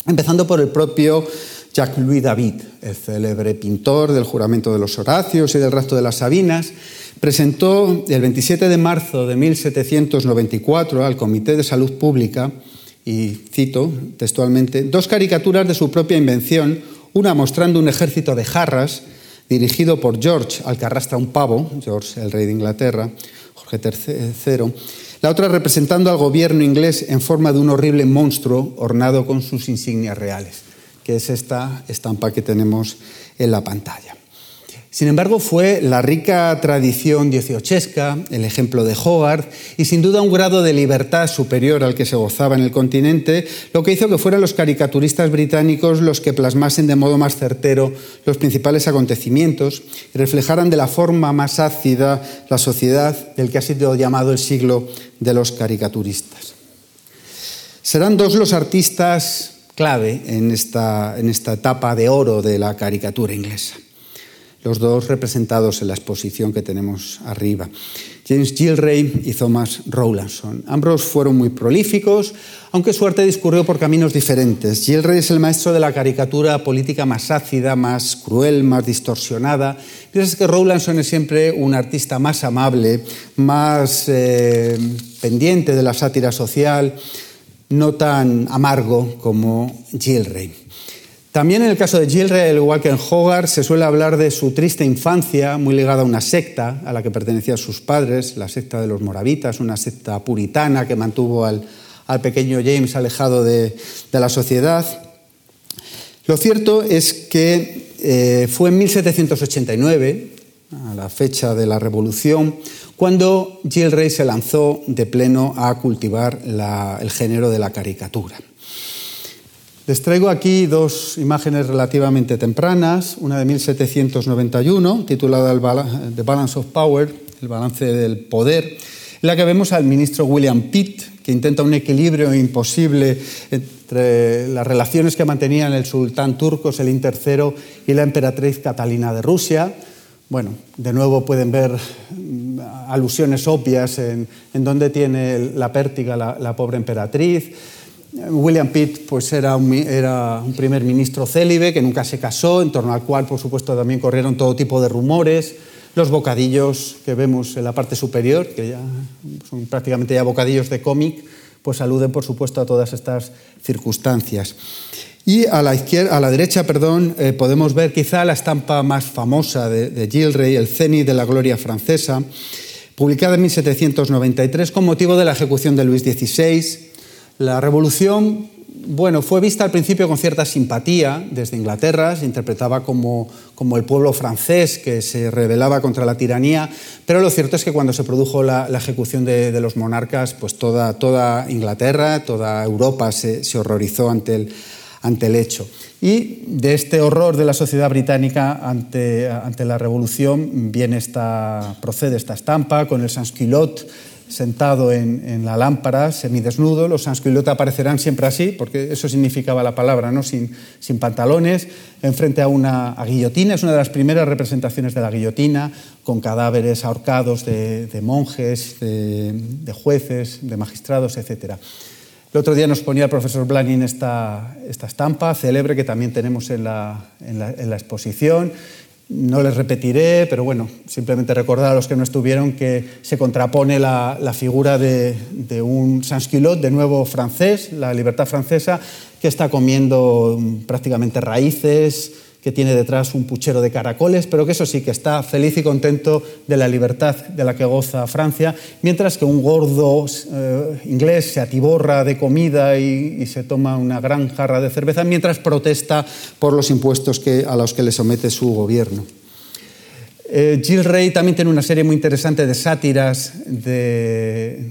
empezando por el propio Jacques-Louis David, el célebre pintor del juramento de los Horacios y del resto de las Sabinas, presentó el 27 de marzo de 1794 al Comité de Salud Pública, y cito textualmente, dos caricaturas de su propia invención, una mostrando un ejército de jarras dirigido por George, al que arrastra un pavo, George, el rey de Inglaterra, Jorge III, la otra representando al gobierno inglés en forma de un horrible monstruo ornado con sus insignias reales, que es esta estampa que tenemos en la pantalla. Sin embargo, fue la rica tradición dieciochesca, el ejemplo de Hogarth y sin duda un grado de libertad superior al que se gozaba en el continente, lo que hizo que fueran los caricaturistas británicos los que plasmasen de modo más certero los principales acontecimientos y reflejaran de la forma más ácida la sociedad del que ha sido llamado el siglo de los caricaturistas. Serán dos los artistas clave en esta, en esta etapa de oro de la caricatura inglesa los dos representados en la exposición que tenemos arriba. James Gilray y Thomas Rowlandson. Ambos fueron muy prolíficos, aunque su arte discurrió por caminos diferentes. Gilray es el maestro de la caricatura política más ácida, más cruel, más distorsionada, mientras que Rowlandson es siempre un artista más amable, más eh, pendiente de la sátira social, no tan amargo como Gilray. También en el caso de Gilray, al igual que en Hogarth, se suele hablar de su triste infancia, muy ligada a una secta a la que pertenecían sus padres, la secta de los moravitas, una secta puritana que mantuvo al, pequeño James alejado de, la sociedad. Lo cierto es que eh, fue en 1789, a la fecha de la Revolución, cuando Gilray se lanzó de pleno a cultivar el género de la caricatura. Les traigo aquí dos imágenes relativamente tempranas, una de 1791, titulada The Balance of Power, el balance del poder, en la que vemos al ministro William Pitt, que intenta un equilibrio imposible entre las relaciones que mantenían el sultán turco Selim III y la emperatriz Catalina de Rusia. Bueno, de nuevo pueden ver mm, alusiones obvias en, en dónde tiene la pértiga la, la pobre emperatriz William Pitt pues era un, primer ministro célibe que nunca se casó, en torno al cual, por supuesto, también corrieron todo tipo de rumores. Los bocadillos que vemos en la parte superior, que ya son prácticamente ya bocadillos de cómic, pues aluden, por supuesto, a todas estas circunstancias. Y a la, izquierda, a la derecha perdón, eh, podemos ver quizá la estampa más famosa de, de Gilray, el cenit de la gloria francesa, publicada en 1793 con motivo de la ejecución de Luis XVI la revolución, bueno, fue vista al principio con cierta simpatía desde Inglaterra, se interpretaba como, como el pueblo francés que se rebelaba contra la tiranía, pero lo cierto es que cuando se produjo la, ejecución de, los monarcas, pues toda, toda Inglaterra, toda Europa se, horrorizó ante el, ante el hecho. Y de este horror de la sociedad británica ante, ante la revolución viene esta, procede esta estampa con el sansculotte sentado en, la lámpara, semidesnudo. Los sansculottes aparecerán siempre así, porque eso significaba la palabra, ¿no? sin, pantalones, enfrente a una guillotina. Es una de las primeras representaciones de la guillotina, con cadáveres ahorcados de, monjes, de, jueces, de magistrados, etc. El otro día nos ponía el profesor Blanin esta, esta estampa célebre que también tenemos en la exposición no les repetiré, pero bueno, simplemente recordar a los que no estuvieron que se contrapone la, figura de, un sansculotte, de nuevo francés, la libertad francesa, que está comiendo prácticamente raíces, que tiene detrás un puchero de caracoles, pero que eso sí, que está feliz y contento de la libertad de la que goza Francia, mientras que un gordo eh, inglés se atiborra de comida y, se toma una gran jarra de cerveza, mientras protesta por los impuestos que, a los que le somete su gobierno. Eh, Gilles Rey también tiene una serie muy interesante de sátiras de,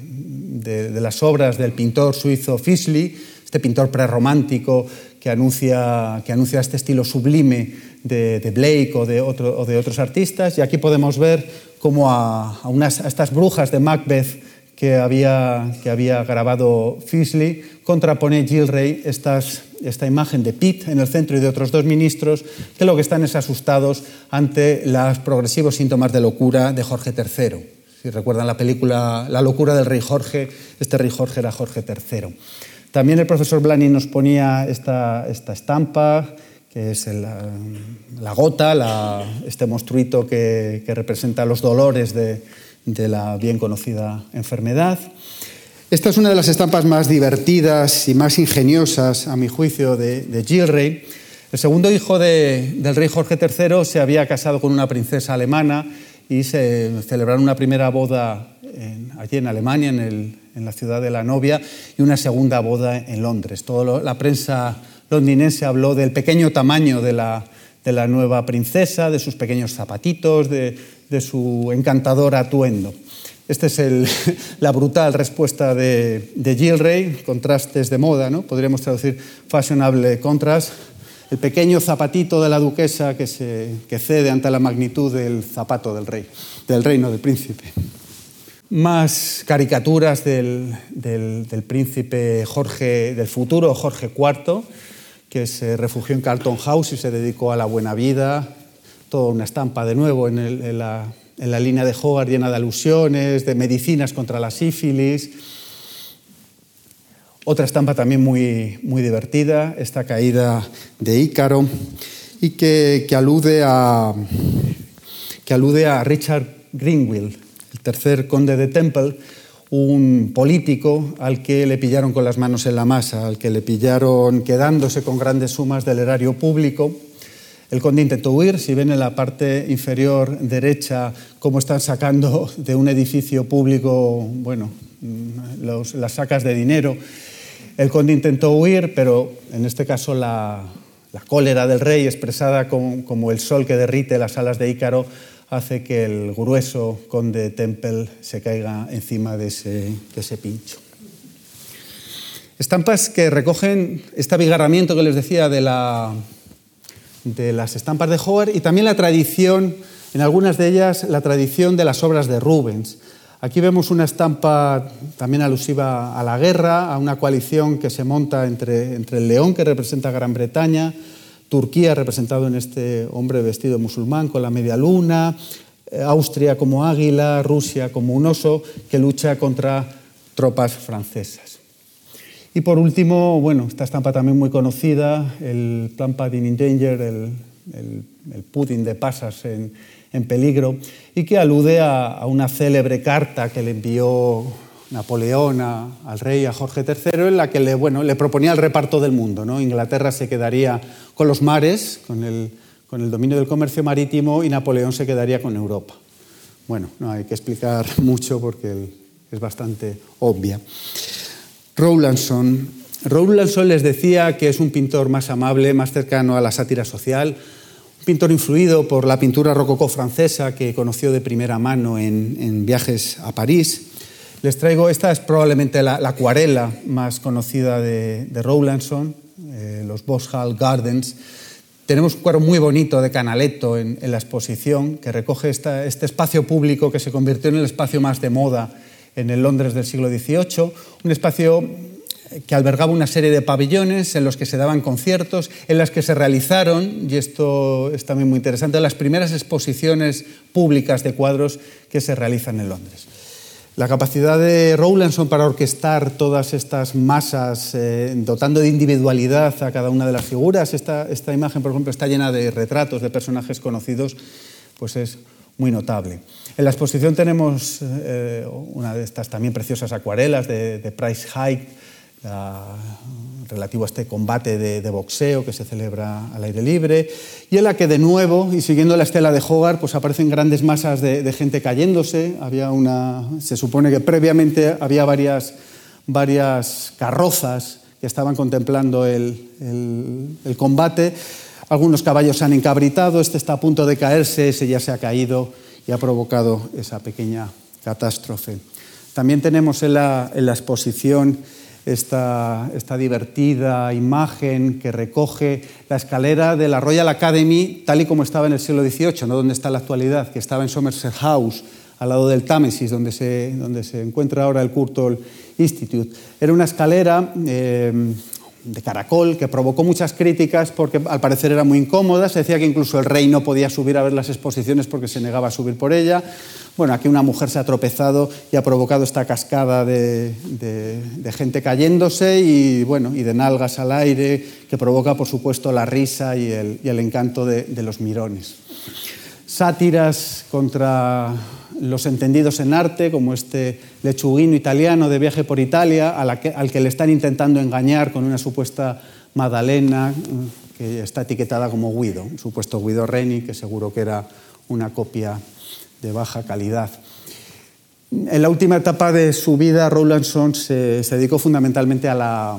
las obras del pintor suizo Fischli, este pintor prerromántico que anuncia, que anuncia este estilo sublime de, Blake o de, otro, o de, otros artistas. Y aquí podemos ver cómo a, unas, a estas brujas de Macbeth que había, que había grabado Fisley contrapone Gilray estas, esta imagen de Pitt en el centro y de otros dos ministros que lo que están es asustados ante los progresivos síntomas de locura de Jorge III. Si recuerdan la película La locura del rey Jorge, este rey Jorge era Jorge III. También el profesor Blani nos ponía esta, esta estampa, que es la gota, este monstruito que, representa los dolores de, la bien conocida enfermedad. Esta es una de las estampas más divertidas y más ingeniosas, a mi juicio, de, de Gilrey. El segundo hijo del rey Jorge III se había casado con una princesa alemana y se celebraron una primera boda allí en Alemania, en, la ciudad de la novia, y una segunda boda en Londres. Toda la prensa londinense habló del pequeño tamaño de la, nueva princesa, de sus pequeños zapatitos, de, su encantador atuendo. Esta es la brutal respuesta de, de Gilray, contrastes de moda, ¿no? podríamos traducir fashionable contrast, el pequeño zapatito de la duquesa que, se, que cede ante la magnitud del zapato del rey, del reino del príncipe más caricaturas del, príncipe Jorge, del futuro Jorge IV, que se refugió en Carlton House y se dedicó a la buena vida. Toda una estampa de nuevo en, la, línea de Hogarth llena de alusiones, de medicinas contra la sífilis. Otra estampa también muy, muy divertida, esta caída de Ícaro, y que, alude, a, que alude a Richard Greenwill, tercer conde de Temple, un político al que le pillaron con las manos en la masa, al que le pillaron quedándose con grandes sumas del erario público. El conde intentó huir, si ven en la parte inferior derecha cómo están sacando de un edificio público, bueno, las sacas de dinero. El conde intentó huir, pero en este caso la, cólera del rey, expresada como el sol que derrite las alas de Ícaro, hace que el grueso conde Temple se caiga encima de ese, pincho. Estampas que recogen este abigarramiento que les decía de, la, de las estampas de Howard y también la tradición, en algunas de ellas, la tradición de las obras de Rubens. Aquí vemos una estampa también alusiva a la guerra, a una coalición que se monta entre el león que representa Gran Bretaña, Turquía representado en este hombre vestido musulmán con la media luna, eh, Austria como águila, Rusia como un oso que lucha contra tropas francesas. Y por último, bueno, esta estampa también muy conocida, el Plan Padding in Danger, el, el, pudding de pasas en, peligro, y que alude a una célebre carta que le envió Napoleón al rey, a Jorge III, en la que le, bueno, le proponía el reparto del mundo. ¿no? Inglaterra se quedaría con los mares, con el, con el dominio del comercio marítimo, y Napoleón se quedaría con Europa. Bueno, no hay que explicar mucho porque es bastante obvia. Rowlandson. Rowlandson les decía que es un pintor más amable, más cercano a la sátira social, un pintor influido por la pintura rococó francesa que conoció de primera mano en, en viajes a París les traigo, esta es probablemente la, acuarela más conocida de, Rowlandson, eh, los Boshall Gardens. Tenemos un cuadro muy bonito de Canaletto en, la exposición que recoge este espacio público que se convirtió en el espacio más de moda en el Londres del siglo XVIII, un espacio que albergaba una serie de pabellones en los que se daban conciertos, en las que se realizaron, y esto es también muy interesante, las primeras exposiciones públicas de cuadros que se realizan en Londres. La capacidad de Rowlandson para orquestar todas estas masas, eh, dotando de individualidad a cada una de las figuras, esta, esta, imagen, por ejemplo, está llena de retratos de personajes conocidos, pues es muy notable. En la exposición tenemos eh, una de estas también preciosas acuarelas de, Price High, relativo a este combate de, boxeo que se celebra al aire libre, y en la que de nuevo, y siguiendo la estela de Hogarth, pues aparecen grandes masas de, gente cayéndose. Había una, se supone que previamente había varias, varias carrozas que estaban contemplando el, el combate. Algunos caballos se han encabritado, este está a punto de caerse, ese ya se ha caído y ha provocado esa pequeña catástrofe. También tenemos en la, en la exposición esta, esta, divertida imagen que recoge la escalera de la Royal Academy tal y como estaba en el siglo XVIII, no donde está en la actualidad, que estaba en Somerset House, al lado del Támesis, donde se, donde se encuentra ahora el Courtauld Institute. Era una escalera eh, de caracol que provocó muchas críticas porque al parecer era muy incómoda. Se decía que incluso el rey no podía subir a ver las exposiciones porque se negaba a subir por ella. Bueno, aquí una mujer se ha tropezado y ha provocado esta cascada de, gente cayéndose y, bueno, y de nalgas al aire que provoca, por supuesto, la risa y el, encanto de, los mirones. Sátiras contra los entendidos en arte, como este lechuguino italiano de viaje por Italia, al que le están intentando engañar con una supuesta Madalena que está etiquetada como Guido, un supuesto Guido Reni, que seguro que era una copia de baja calidad. En la última etapa de su vida, Rowlandson se, se dedicó fundamentalmente a la,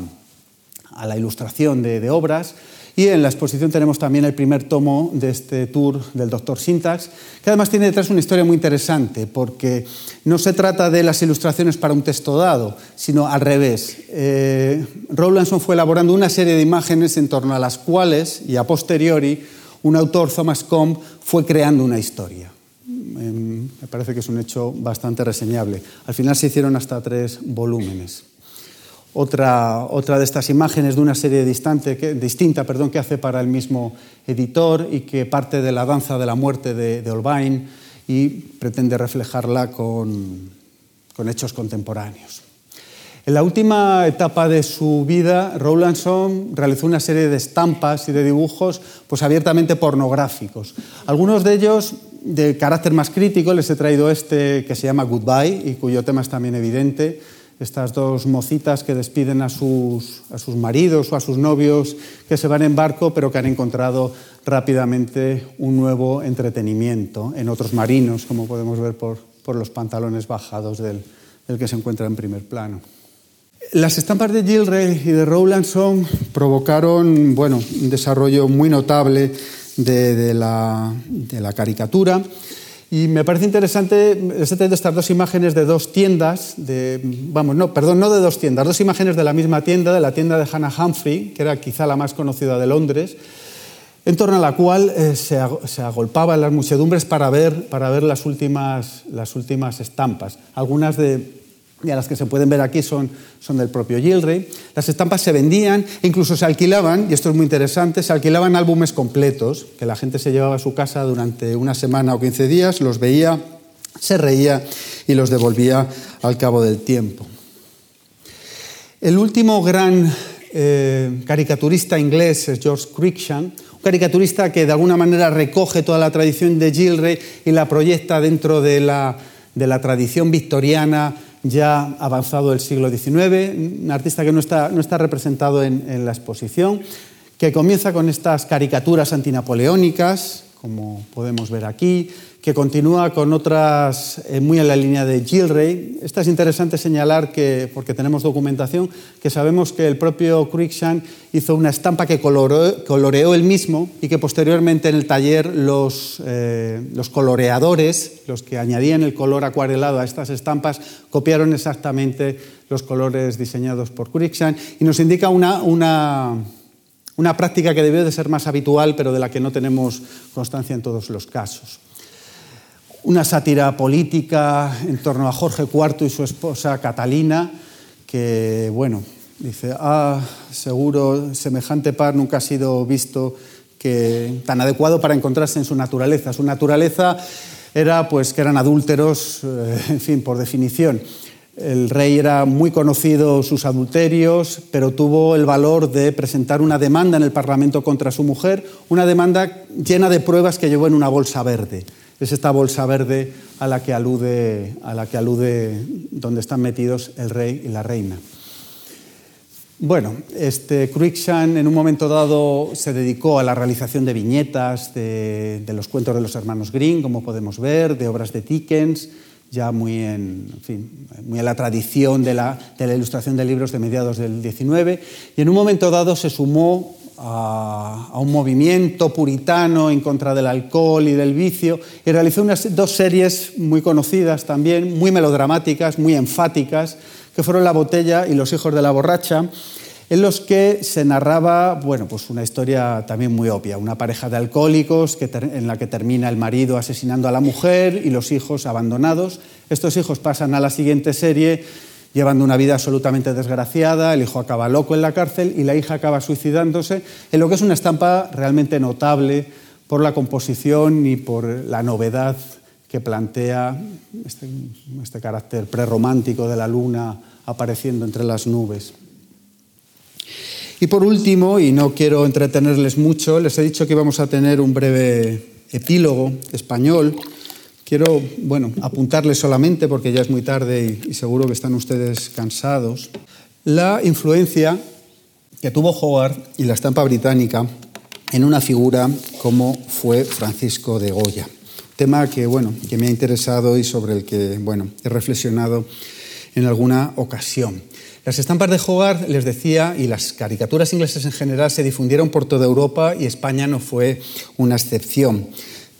ilustración de, obras y en la exposición tenemos también el primer tomo de este tour del doctor Syntax, que además tiene detrás una historia muy interesante, porque no se trata de las ilustraciones para un texto dado, sino al revés. Eh, Rowlandson fue elaborando una serie de imágenes en torno a las cuales, y a posteriori, un autor, Thomas Combe, fue creando una historia. Em, me parece que es un hecho bastante reseñable. Al final se hicieron hasta tres volúmenes. Otra, otra de estas imágenes de una serie distante, que, distinta perdón, que hace para el mismo editor y que parte de la danza de la muerte de, de Holbein y pretende reflejarla con, con hechos contemporáneos. En la última etapa de su vida, Rowlandson realizó una serie de estampas y de dibujos pues, abiertamente pornográficos. Algunos de ellos de carácter más crítico, les he traído este que se llama Goodbye y cuyo tema es también evidente. Estas dos mocitas que despiden a sus, a sus maridos o a sus novios que se van en barco, pero que han encontrado rápidamente un nuevo entretenimiento en otros marinos, como podemos ver por, por los pantalones bajados del, del que se encuentra en primer plano. Las estampas de Gilray y de Rowlandson provocaron bueno, un desarrollo muy notable de, la, caricatura. Y me parece interesante de estas dos imágenes de dos tiendas, de, vamos, no, perdón, no de dos tiendas, dos imágenes de la misma tienda, de la tienda de Hannah Humphrey, que era quizá la más conocida de Londres, en torno a la cual eh, se, se, agolpaban las muchedumbres para ver, para ver las, últimas, las últimas estampas. Algunas de, y las que se pueden ver aquí son, son del propio Gilray. Las estampas se vendían, incluso se alquilaban, y esto es muy interesante, se alquilaban álbumes completos, que la gente se llevaba a su casa durante una semana o 15 días, los veía, se reía y los devolvía al cabo del tiempo. El último gran eh, caricaturista inglés es George Cruikshank, un caricaturista que de alguna manera recoge toda la tradición de Gilray y la proyecta dentro de la, de la tradición victoriana ya avanzado el siglo XIX, un artista que no está, no está representado en, en la exposición, que comienza con estas caricaturas antinapoleónicas, como podemos ver aquí, que continúa con otras eh, muy en la línea de Gilray. Esta es interesante señalar que, porque tenemos documentación, que sabemos que el propio Cruikshank hizo una estampa que coloreó, él mismo y que posteriormente en el taller los, eh, los coloreadores, los que añadían el color acuarelado a estas estampas, copiaron exactamente los colores diseñados por Cruikshank y nos indica una, una Una práctica que debió de ser más habitual, pero de la que no tenemos constancia en todos los casos. Una sátira política en torno a Jorge IV y su esposa Catalina, que, bueno, dice, ah, seguro, semejante par nunca ha sido visto que, tan adecuado para encontrarse en su naturaleza. Su naturaleza era pues que eran adúlteros, eh, en fin, por definición. El rey era muy conocido sus adulterios, pero tuvo el valor de presentar una demanda en el Parlamento contra su mujer, una demanda llena de pruebas que llevó en una bolsa verde. Es esta bolsa verde a la que alude, a la que alude donde están metidos el rey y la reina. Bueno, este, Cruikshank en un momento dado se dedicó a la realización de viñetas de, los cuentos de los hermanos Green, como podemos ver, de obras de Dickens, ya muy en, muy la tradición de la, de la, ilustración de libros de mediados del XIX, y en un momento dado se sumó a, un movimiento puritano en contra del alcohol y del vicio, y realizó unas dos series muy conocidas también, muy melodramáticas, muy enfáticas, que fueron La botella y Los hijos de la borracha, en los que se narraba bueno, pues una historia también muy obvia, una pareja de alcohólicos en la que termina el marido asesinando a la mujer y los hijos abandonados. Estos hijos pasan a la siguiente serie llevando una vida absolutamente desgraciada, el hijo acaba loco en la cárcel y la hija acaba suicidándose, en lo que es una estampa realmente notable por la composición y por la novedad que plantea este, este carácter prerromántico de la luna apareciendo entre las nubes. Y por último, y no quiero entretenerles mucho, les he dicho que íbamos a tener un breve epílogo español. Quiero, bueno, apuntarles solamente, porque ya es muy tarde y, seguro que están ustedes cansados, la influencia que tuvo Howard y la estampa británica en una figura como fue Francisco de Goya tema que, bueno, que me ha interesado y sobre el que bueno, he reflexionado en alguna ocasión. Las estampas de Hogarth, les decía, y las caricaturas inglesas en general se difundieron por toda Europa y España no fue una excepción.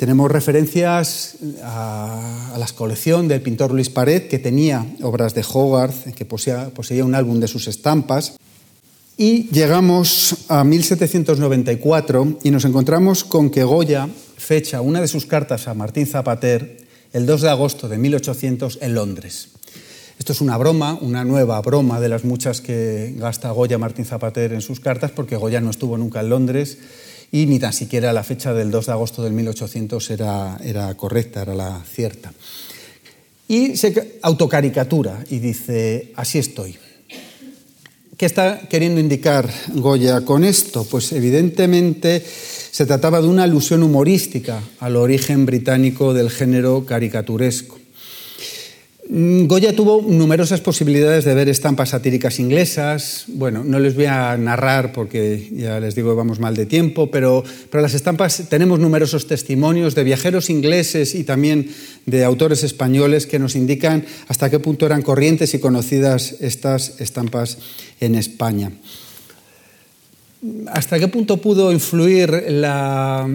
Tenemos referencias a, la colección del pintor Luis Pared, que tenía obras de Hogarth, que poseía, poseía un álbum de sus estampas. Y llegamos a 1794 y nos encontramos con que Goya fecha una de sus cartas a Martín Zapater el 2 de agosto de 1800 en Londres. Esto es una broma, una nueva broma de las muchas que gasta Goya Martín Zapater en sus cartas, porque Goya no estuvo nunca en Londres y ni tan siquiera la fecha del 2 de agosto del 1800 era, era correcta, era la cierta. Y se autocaricatura y dice, así estoy. ¿Qué está queriendo indicar Goya con esto? Pues evidentemente se trataba de una alusión humorística al origen británico del género caricaturesco. Mm, Goya tuvo numerosas posibilidades de ver estampas satíricas inglesas. Bueno, no les voy a narrar porque ya les digo vamos mal de tiempo, pero, pero las estampas tenemos numerosos testimonios de viajeros ingleses y también de autores españoles que nos indican hasta qué punto eran corrientes y conocidas estas estampas en España. ¿Hasta qué punto pudo influir la,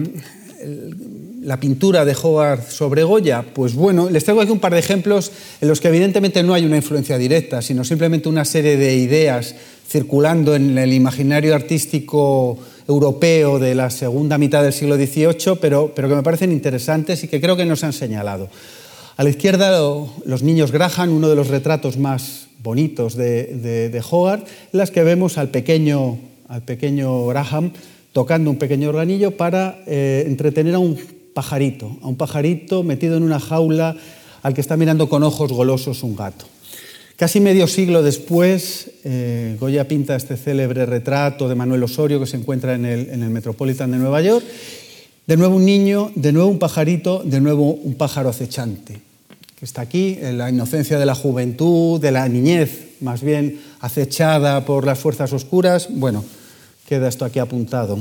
la pintura de Howard sobre Goya? Pues bueno, les traigo aquí un par de ejemplos en los que evidentemente no hay una influencia directa, sino simplemente una serie de ideas circulando en el imaginario artístico europeo de la segunda mitad del siglo XVIII, pero, pero que me parecen interesantes y que creo que nos han señalado. A la izquierda, los niños Graham, uno de los retratos más bonitos de, de, de en las que vemos al pequeño al pequeño Graham tocando un pequeño organillo para eh, entretener a un a un pajarito metido en una jaula al que está mirando con ojos golosos un gato. Casi medio siglo después, eh, Goya pinta este célebre retrato de Manuel Osorio que se encuentra en el, en el Metropolitan de Nueva York. De nuevo un niño, de nuevo un pajarito, de nuevo un pájaro acechante, que está aquí en la inocencia de la juventud, de la niñez, más bien acechada por las fuerzas oscuras. Bueno, queda esto aquí apuntado.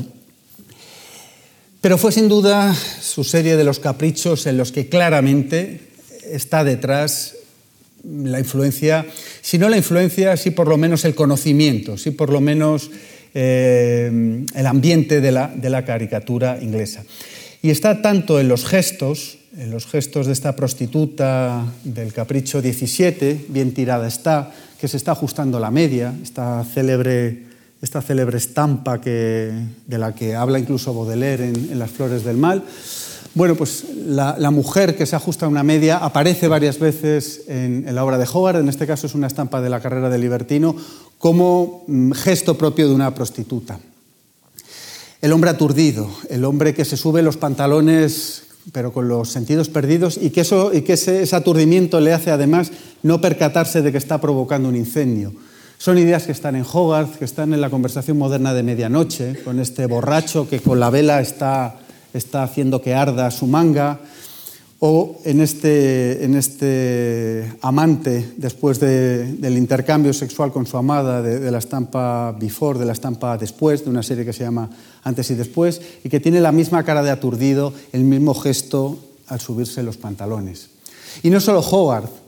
Pero fue sin duda su serie de los caprichos en los que claramente está detrás la influencia, si no la influencia, sí por lo menos el conocimiento, sí por lo menos eh, el ambiente de la, de la caricatura inglesa. Y está tanto en los gestos, en los gestos de esta prostituta del Capricho 17, bien tirada está, que se está ajustando la media, esta célebre esta célebre estampa que, de la que habla incluso Baudelaire en, Las Flores del Mal. Bueno, pues la, mujer que se ajusta a una media aparece varias veces en, la obra de Hogarth, en este caso es una estampa de la carrera de libertino, como mm, gesto propio de una prostituta. El hombre aturdido, el hombre que se sube los pantalones pero con los sentidos perdidos y que, eso, y que ese, aturdimiento le hace además no percatarse de que está provocando un incendio. Son ideas que están en Hogarth, que están en la conversación moderna de medianoche, con este borracho que con la vela está, está haciendo que arda su manga, o en este, en este amante después del intercambio sexual con su amada de, la estampa Before, de la estampa Después, de una serie que se llama Antes y Después, y que tiene la misma cara de aturdido, el mismo gesto al subirse los pantalones. Y no solo Hogarth,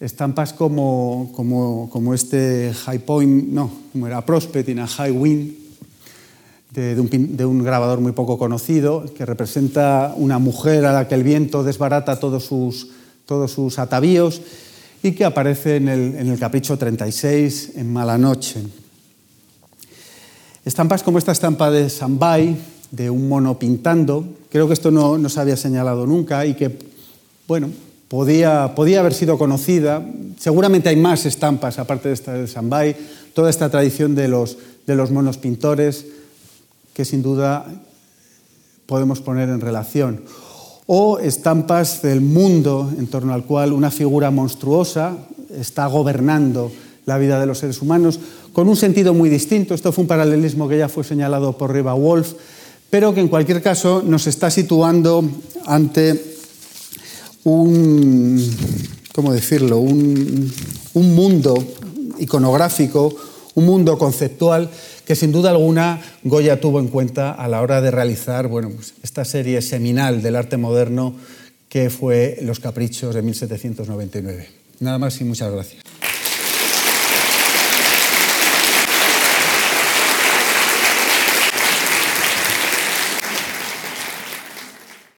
estampas como, como, este High Point, no, como era Prospect a High Wind, de, un, grabador muy poco conocido, que representa una mujer a la que el viento desbarata todos sus, todos sus atavíos y que aparece en el, Capricho 36, en Mala Noche. Estampas como esta estampa de Sambay, de un mono pintando, creo que esto no, no se había señalado nunca y que, bueno, podía, podía haber sido conocida. Seguramente hay más estampas aparte de esta de Sambay, toda esta tradición de los, de los monos pintores que sin duda podemos poner en relación. O estampas del mundo en torno al cual una figura monstruosa está gobernando la vida de los seres humanos, con un sentido muy distinto. Esto fue un paralelismo que ya fue señalado por Riva Wolf, pero que en cualquier caso nos está situando ante un, ¿cómo decirlo?, un, un mundo iconográfico, un mundo conceptual que sin duda alguna Goya tuvo en cuenta a la hora de realizar bueno, pues esta serie seminal del arte moderno que fue Los Caprichos de 1799. Nada más y muchas gracias.